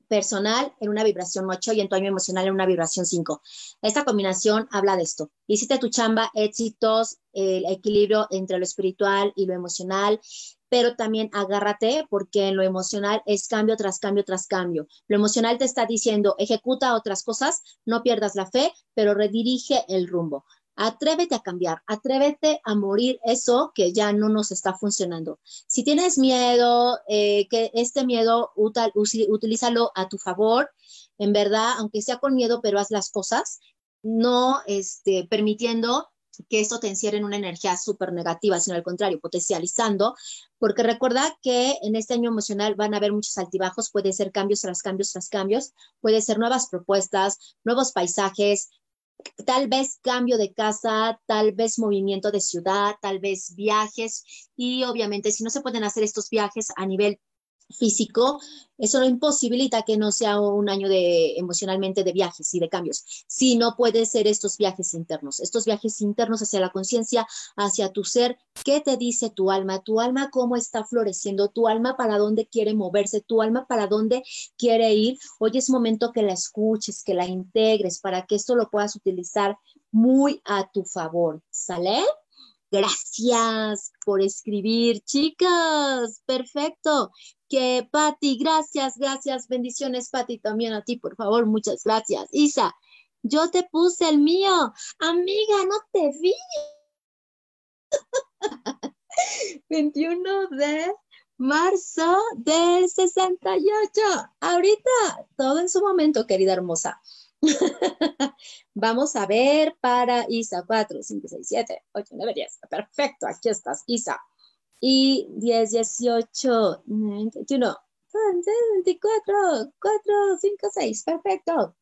personal en una vibración 8 y en tu año emocional en una vibración 5. Esta combinación habla de esto. Hiciste tu chamba, éxitos, el equilibrio entre lo espiritual y lo emocional, pero también agárrate porque en lo emocional es cambio tras cambio tras cambio. Lo emocional te está diciendo, ejecuta otras cosas, no pierdas la fe, pero redirige el rumbo. Atrévete a cambiar, atrévete a morir eso que ya no nos está funcionando. Si tienes miedo, eh, que este miedo utilízalo a tu favor, en verdad, aunque sea con miedo, pero haz las cosas, no este, permitiendo que esto te encierre en una energía súper negativa, sino al contrario, potencializando, porque recuerda que en este año emocional van a haber muchos altibajos, puede ser cambios tras cambios tras cambios, puede ser nuevas propuestas, nuevos paisajes, tal vez cambio de casa, tal vez movimiento de ciudad, tal vez viajes. Y obviamente si no se pueden hacer estos viajes a nivel físico, eso no imposibilita que no sea un año de emocionalmente de viajes y de cambios, sino puede ser estos viajes internos, estos viajes internos hacia la conciencia, hacia tu ser, qué te dice tu alma, tu alma cómo está floreciendo, tu alma para dónde quiere moverse, tu alma para dónde quiere ir. Hoy es momento que la escuches, que la integres para que esto lo puedas utilizar muy a tu favor, ¿sale? Gracias por escribir, chicas. Perfecto. Que Patti, gracias, gracias. Bendiciones, Patti, también a ti, por favor. Muchas gracias. Isa, yo te puse el mío. Amiga, no te vi. 21 de marzo del 68. Ahorita, todo en su momento, querida hermosa. Vamos a ver para Isa, 4, 5, 6, 7, 8, 9, 10. Perfecto, aquí estás, Isa. Y 10, 18, 21. 24, 4, 5, 6, perfecto.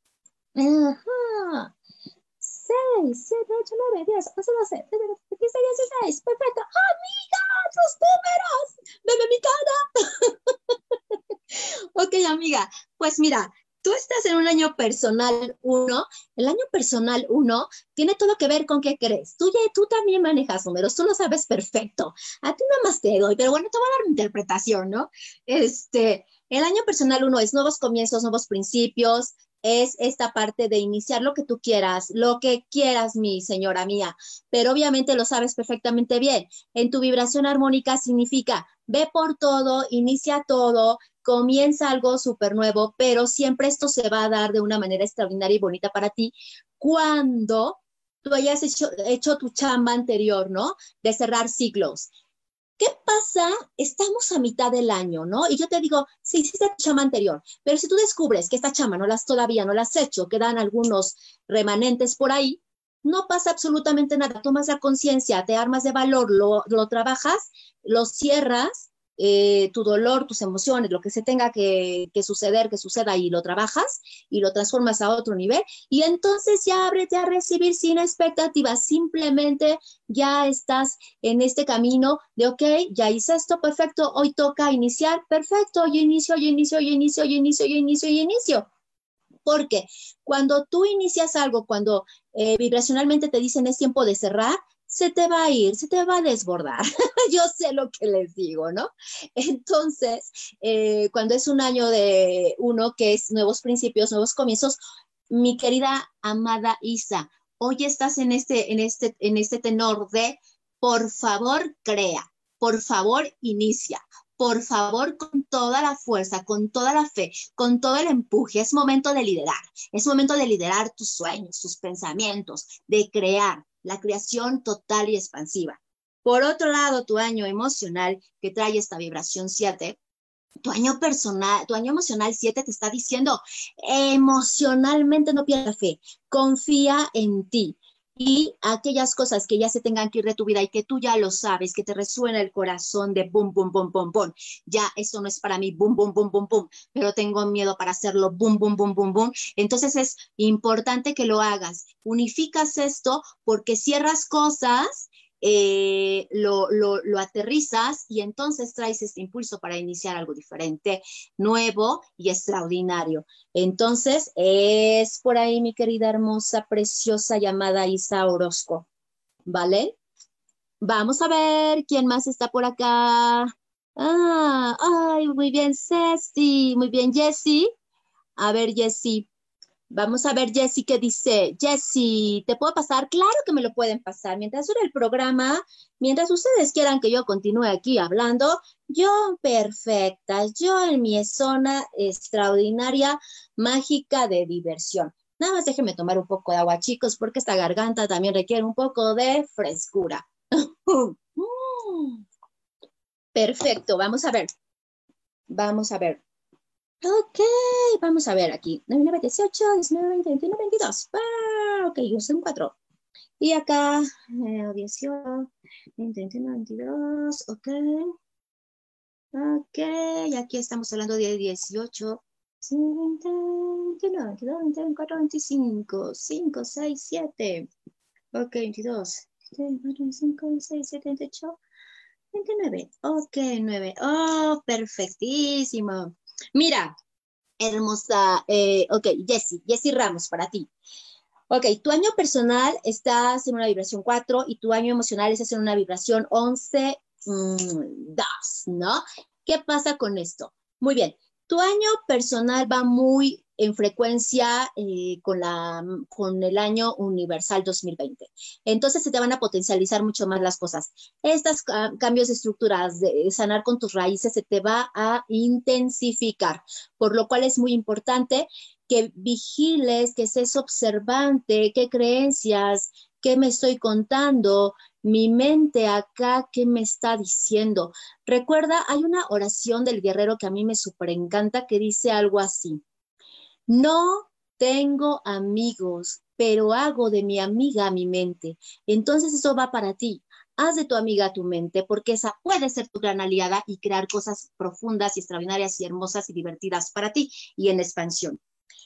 Ajá. 6, 7, 8, 9, 10, 11, 12, 13, 15, 16, perfecto. ¡Amiga! ¡Los números! ¡Bebe mi cara! ok, amiga, pues mira, tú estás en un año personal 1, el año personal 1 tiene todo que ver con qué crees. Tú, ya, tú también manejas números, tú lo sabes perfecto. A ti nada más te doy, pero bueno, te voy a dar una interpretación, ¿no? Este, el año personal 1 es nuevos comienzos, nuevos principios, es esta parte de iniciar lo que tú quieras, lo que quieras, mi señora mía, pero obviamente lo sabes perfectamente bien. En tu vibración armónica significa ve por todo, inicia todo, comienza algo súper nuevo, pero siempre esto se va a dar de una manera extraordinaria y bonita para ti cuando tú hayas hecho, hecho tu chamba anterior, ¿no? De cerrar ciclos. ¿Qué pasa? Estamos a mitad del año, ¿no? Y yo te digo, sí, hiciste tu chama anterior, pero si tú descubres que esta chama no las todavía no la has hecho, quedan algunos remanentes por ahí, no pasa absolutamente nada. Tomas la conciencia, te armas de valor, lo, lo trabajas, lo cierras eh, tu dolor, tus emociones, lo que se tenga que, suceder, que suceda y lo trabajas y lo transformas a otro nivel y entonces ya ábrete a recibir sin expectativas, simplemente ya estás en este camino de, ok, ya hice esto, perfecto, hoy toca iniciar, perfecto, yo inicio, yo inicio, yo inicio, yo inicio, yo inicio, yo inicio. Porque cuando tú inicias algo, cuando eh, vibracionalmente te dicen es tiempo de cerrar, se te va a ir, se te va a desbordar. Yo sé lo que les digo, ¿no? Entonces, eh, cuando es un año de uno que es nuevos principios, nuevos comienzos, mi querida amada Isa, hoy estás en este, en este, en este tenor de, por favor, crea, por favor, inicia, por favor, con toda la fuerza, con toda la fe, con todo el empuje, es momento de liderar, es momento de liderar tus sueños, tus pensamientos, de crear, la creación total y expansiva. Por otro lado, tu año emocional que trae esta vibración 7, tu año personal, tu año emocional 7 te está diciendo, emocionalmente no pierdas fe, confía en ti y aquellas cosas que ya se tengan que ir de tu vida y que tú ya lo sabes, que te resuena el corazón de bum, bum, bum, bum, bum. Ya eso no es para mí, bum, bum, bum, bum, bum, pero tengo miedo para hacerlo, bum, bum, bum, bum, bum. Entonces es importante que lo hagas. Unificas esto porque cierras cosas eh, lo, lo, aterrizas y entonces traes este impulso para iniciar algo diferente, nuevo y extraordinario. Entonces, es por ahí mi querida hermosa, preciosa llamada Isa Orozco. ¿Vale? Vamos a ver quién más está por acá. Ah, ay, muy bien, Ceci. Muy bien, Jessie. A ver, Jessie. Vamos a ver, Jessie, qué dice. Jessie, ¿te puedo pasar? Claro que me lo pueden pasar. Mientras dure el programa, mientras ustedes quieran que yo continúe aquí hablando, yo perfecta, yo en mi zona extraordinaria, mágica de diversión. Nada más déjenme tomar un poco de agua, chicos, porque esta garganta también requiere un poco de frescura. Perfecto, vamos a ver. Vamos a ver. Ok, vamos a ver aquí. 9, 18, 19, 20, 21, 22. Ah, ok, yo son 4. Y acá, eh, 18, 20, 21, 22. Ok. Ok, y aquí estamos hablando de 18. 20, 21, 22, 24, 25, 5, 6, 7. Ok, 22, 25, 26, 7, 28, 29. Ok, 9. Oh, perfectísimo. Mira, hermosa, eh, ok, Jessie, Jessie Ramos, para ti. Ok, tu año personal estás en una vibración 4 y tu año emocional estás en una vibración 11, 2, mm, ¿no? ¿Qué pasa con esto? Muy bien, tu año personal va muy en frecuencia eh, con, la, con el año universal 2020. Entonces se te van a potencializar mucho más las cosas. Estos cambios de estructuras, de sanar con tus raíces, se te va a intensificar, por lo cual es muy importante que vigiles, que seas observante, qué creencias, qué me estoy contando, mi mente acá, ¿qué me está diciendo? Recuerda, hay una oración del guerrero que a mí me súper encanta que dice algo así. No tengo amigos, pero hago de mi amiga mi mente. Entonces eso va para ti. haz de tu amiga tu mente, porque esa puede ser tu gran aliada y crear cosas profundas y extraordinarias y hermosas y divertidas para ti y en expansión.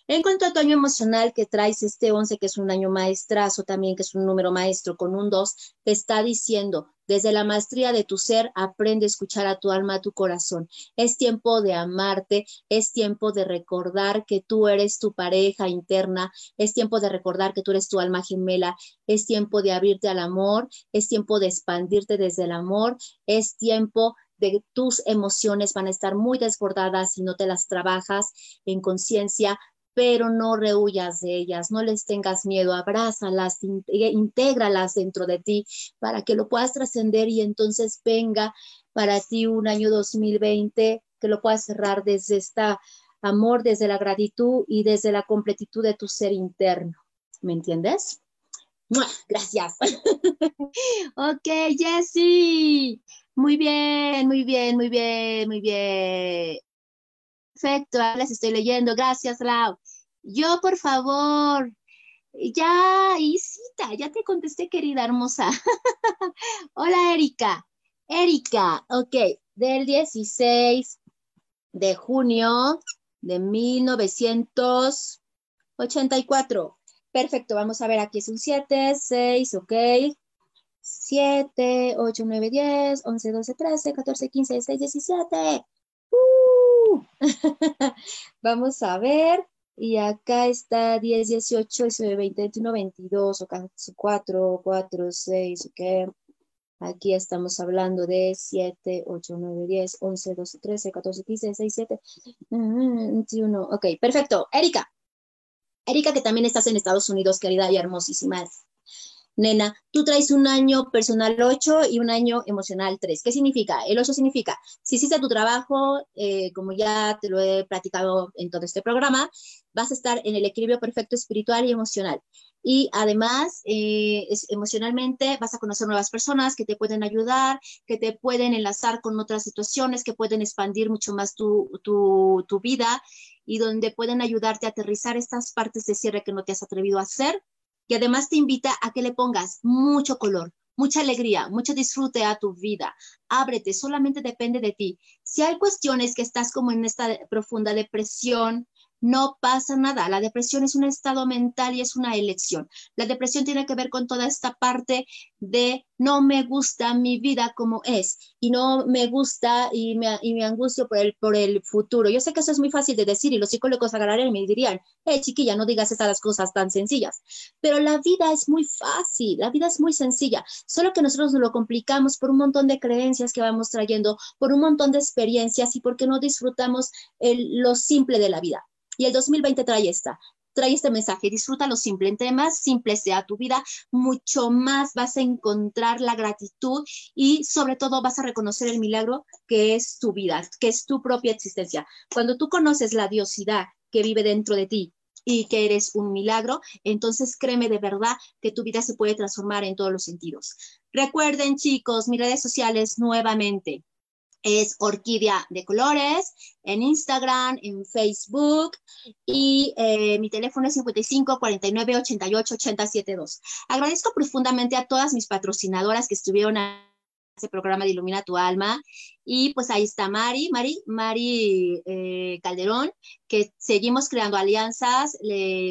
En cuanto a tu año emocional que traes este 11, que es un año maestrazo también, que es un número maestro con un 2, te está diciendo, desde la maestría de tu ser, aprende a escuchar a tu alma, a tu corazón. Es tiempo de amarte, es tiempo de recordar que tú eres tu pareja interna, es tiempo de recordar que tú eres tu alma gemela, es tiempo de abrirte al amor, es tiempo de expandirte desde el amor, es tiempo de tus emociones van a estar muy desbordadas si no te las trabajas en conciencia, pero no rehuyas de ellas, no les tengas miedo, abrázalas, intégralas dentro de ti para que lo puedas trascender y entonces venga para ti un año 2020 que lo puedas cerrar desde este amor, desde la gratitud y desde la completitud de tu ser interno. ¿Me entiendes? Gracias. ok, Jessie. Muy bien, muy bien, muy bien, muy bien. Perfecto, les estoy leyendo. Gracias, Lau. Yo, por favor, ya, Isita, ya te contesté, querida hermosa. Hola, Erika. Erika, ok, del 16 de junio de 1984. Perfecto, vamos a ver, aquí es un 7, 6, ok. 7, 8, 9, 10, 11, 12, 13, 14, 15, 16, 17. Vamos a ver. Y acá está 10, 18, 19, 20, 21, 22, o 4, 4, 6, ok. Aquí estamos hablando de 7, 8, 9, 10, 11, 12, 13, 14, 15, 16, 7, 21. Ok, perfecto. Erika. Erika, que también estás en Estados Unidos, querida y hermosísima nena, tú traes un año personal 8 y un año emocional 3. ¿Qué significa? El 8 significa, si hiciste tu trabajo, eh, como ya te lo he platicado en todo este programa, vas a estar en el equilibrio perfecto espiritual y emocional. Y además, eh, emocionalmente vas a conocer nuevas personas que te pueden ayudar, que te pueden enlazar con otras situaciones, que pueden expandir mucho más tu, tu, tu vida y donde pueden ayudarte a aterrizar estas partes de cierre que no te has atrevido a hacer y además te invita a que le pongas mucho color, mucha alegría, mucho disfrute a tu vida. Ábrete, solamente depende de ti. Si hay cuestiones que estás como en esta profunda depresión, no pasa nada. La depresión es un estado mental y es una elección. La depresión tiene que ver con toda esta parte de no me gusta mi vida como es y no me gusta y me, y angustio por el, por el futuro. Yo sé que eso es muy fácil de decir y los psicólogos agarrarían y me dirían, hey chiquilla, no digas esas cosas tan sencillas. Pero la vida es muy fácil, la vida es muy sencilla, solo que nosotros nos lo complicamos por un montón de creencias que vamos trayendo, por un montón de experiencias y porque no disfrutamos lo simple de la vida. Y el 2020 trae esta, trae este mensaje, disfruta lo simple, entre más simple sea tu vida, mucho más vas a encontrar la gratitud y sobre todo vas a reconocer el milagro que es tu vida, que es tu propia existencia. Cuando tú conoces la diosidad que vive dentro de ti y que eres un milagro, entonces créeme de verdad que tu vida se puede transformar en todos los sentidos. Recuerden chicos, mis redes sociales nuevamente, es Orquídea de Colores, en Instagram, en Facebook y eh, mi teléfono es 55 49 88 872. Agradezco profundamente a todas mis patrocinadoras que estuvieron a ese programa de Ilumina tu Alma. Y pues ahí está Mari, Mari, Mari eh, Calderón, que seguimos creando alianzas,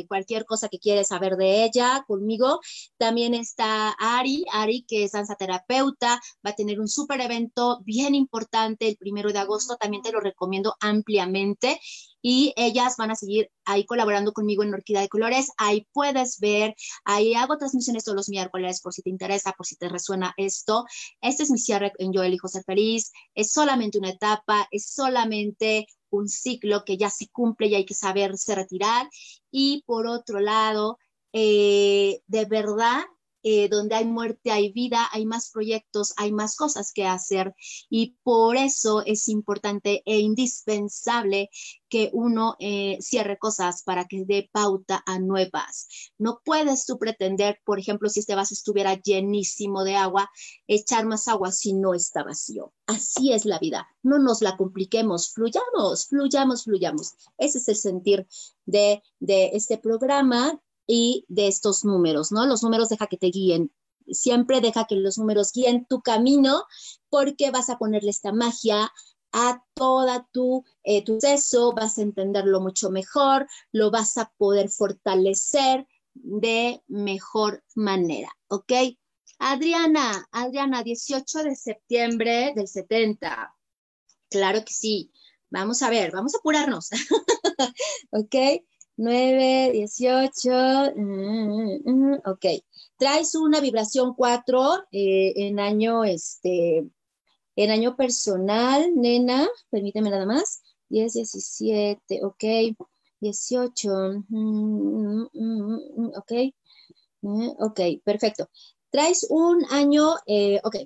cualquier cosa que quieres saber de ella conmigo. También está Ari, Ari, que es danza terapeuta, va a tener un súper evento bien importante el primero de agosto, también te lo recomiendo ampliamente y ellas van a seguir ahí colaborando conmigo en Orquídea de Colores. Ahí puedes ver, ahí hago transmisiones todos los miércoles por si te interesa, por si te resuena esto. Este es mi cierre en Yo elijo ser feliz. Es solamente una etapa, es solamente un ciclo que ya se cumple y hay que saberse retirar. Y por otro lado, eh, de verdad eh, donde hay muerte hay vida, hay más proyectos, hay más cosas que hacer y por eso es importante e indispensable que uno eh, cierre cosas para que dé pauta a nuevas. No puedes tú pretender, por ejemplo, si este vaso estuviera llenísimo de agua, echar más agua si no está vacío. Así es la vida. No nos la compliquemos, fluyamos, fluyamos, fluyamos. Ese es el sentir de, de este programa y de estos números, ¿no? Los números deja que te guíen. siempre deja que los números guíen tu camino porque vas a ponerle esta magia a toda tu, eh, tu proceso, vas a entenderlo mucho mejor, lo vas a poder fortalecer de mejor manera, ¿ok? Adriana, Adriana, 18 de septiembre del 70. Claro que sí. Vamos a ver, vamos a apurarnos. ¿Ok? 9, 18. Mm, mm, ok. Traes una vibración 4 eh, en año, este, en año personal, nena. Permíteme nada más. 10, 17, ok. 18, mm, ok. Ok, perfecto. Traes un año, eh, ok,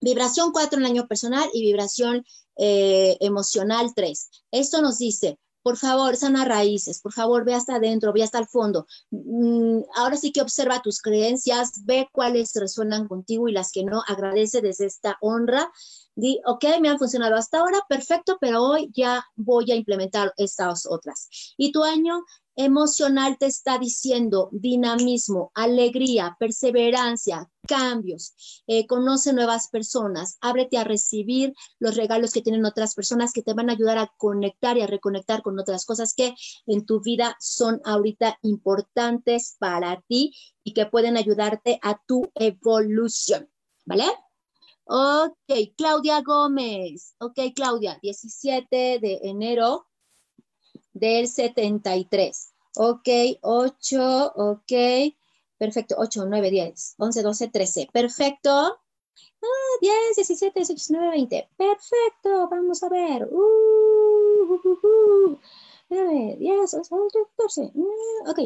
vibración 4 en año personal y vibración eh, emocional 3. Esto nos dice, por favor, sana raíces, por favor, ve hasta adentro, ve hasta el fondo. Mm, ahora sí que observa tus creencias, ve cuáles resuenan contigo y las que no, agradece desde esta honra. Di, ok, me han funcionado hasta ahora, perfecto, pero hoy ya voy a implementar estas otras. Y tu año emocional te está diciendo dinamismo, alegría, perseverancia, cambios, eh, conoce nuevas personas, ábrete a recibir los regalos que tienen otras personas que te van a ayudar a conectar y a reconectar con otras cosas que en tu vida son ahorita importantes para ti y que pueden ayudarte a tu evolución, ¿vale? Ok, Claudia Gómez. Ok, Claudia, 17 de enero del 73. Ok, 8, ok. Perfecto, 8, 9, 10, 11, 12, 13. Perfecto. Ah, 10, 17, 18, 19, 20. Perfecto, vamos a ver. Uh, uh, uh, uh. 9, 10, 11, 14. Ok,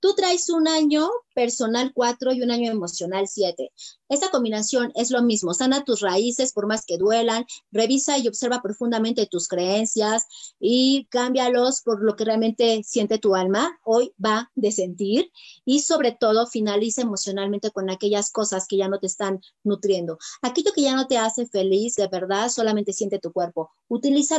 tú traes un año personal 4 y un año emocional 7. Esta combinación es lo mismo, sana tus raíces por más que duelan, revisa y observa profundamente tus creencias y cámbialos por lo que realmente siente tu alma, hoy va de sentir y sobre todo finaliza emocionalmente con aquellas cosas que ya no te están nutriendo. Aquello que ya no te hace feliz, de verdad, solamente siente tu cuerpo. Utiliza,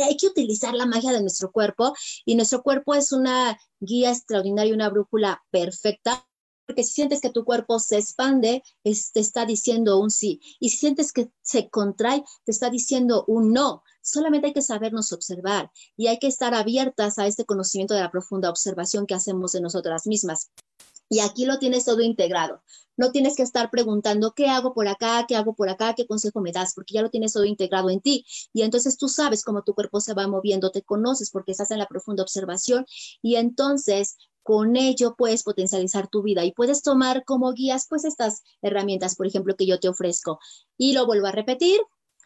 hay que utilizar la magia de nuestro cuerpo y nuestro cuerpo es una guía extraordinaria, una brújula perfecta porque si sientes que tu cuerpo se expande, te está diciendo un sí. Y si sientes que se contrae, te está diciendo un no. Solamente hay que sabernos observar y hay que estar abiertas a este conocimiento de la profunda observación que hacemos de nosotras mismas. Y aquí lo tienes todo integrado. No tienes que estar preguntando qué hago por acá, qué hago por acá, qué consejo me das, porque ya lo tienes todo integrado en ti. Y entonces tú sabes cómo tu cuerpo se va moviendo, te conoces porque estás en la profunda observación y entonces con ello puedes potencializar tu vida y puedes tomar como guías pues estas herramientas, por ejemplo, que yo te ofrezco. Y lo vuelvo a repetir,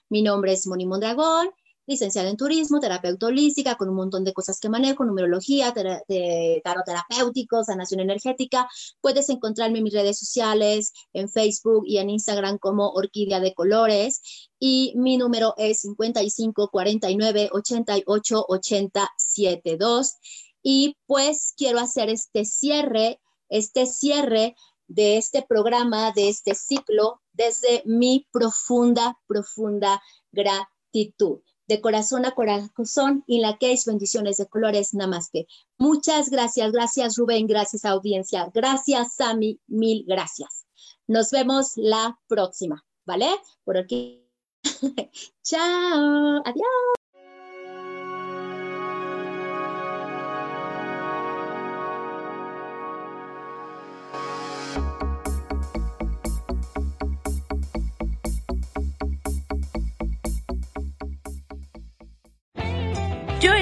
mi nombre es Moni Mondragón, licenciada en turismo, terapeuta holística, con un montón de cosas que manejo, numerología, tarot terapéutico, sanación energética. Puedes encontrarme en mis redes sociales, en Facebook y en Instagram como Orquídea de Colores. Y mi número es 55 49 88 80 72. Y pues quiero hacer este cierre, este cierre de este programa, de este ciclo, desde mi profunda, profunda gratitud. De corazón a corazón y la que es bendiciones de colores, namaste. Muchas gracias, gracias Rubén, gracias audiencia, gracias Sami, mil gracias. Nos vemos la próxima, ¿vale? Por aquí. Chao, adiós.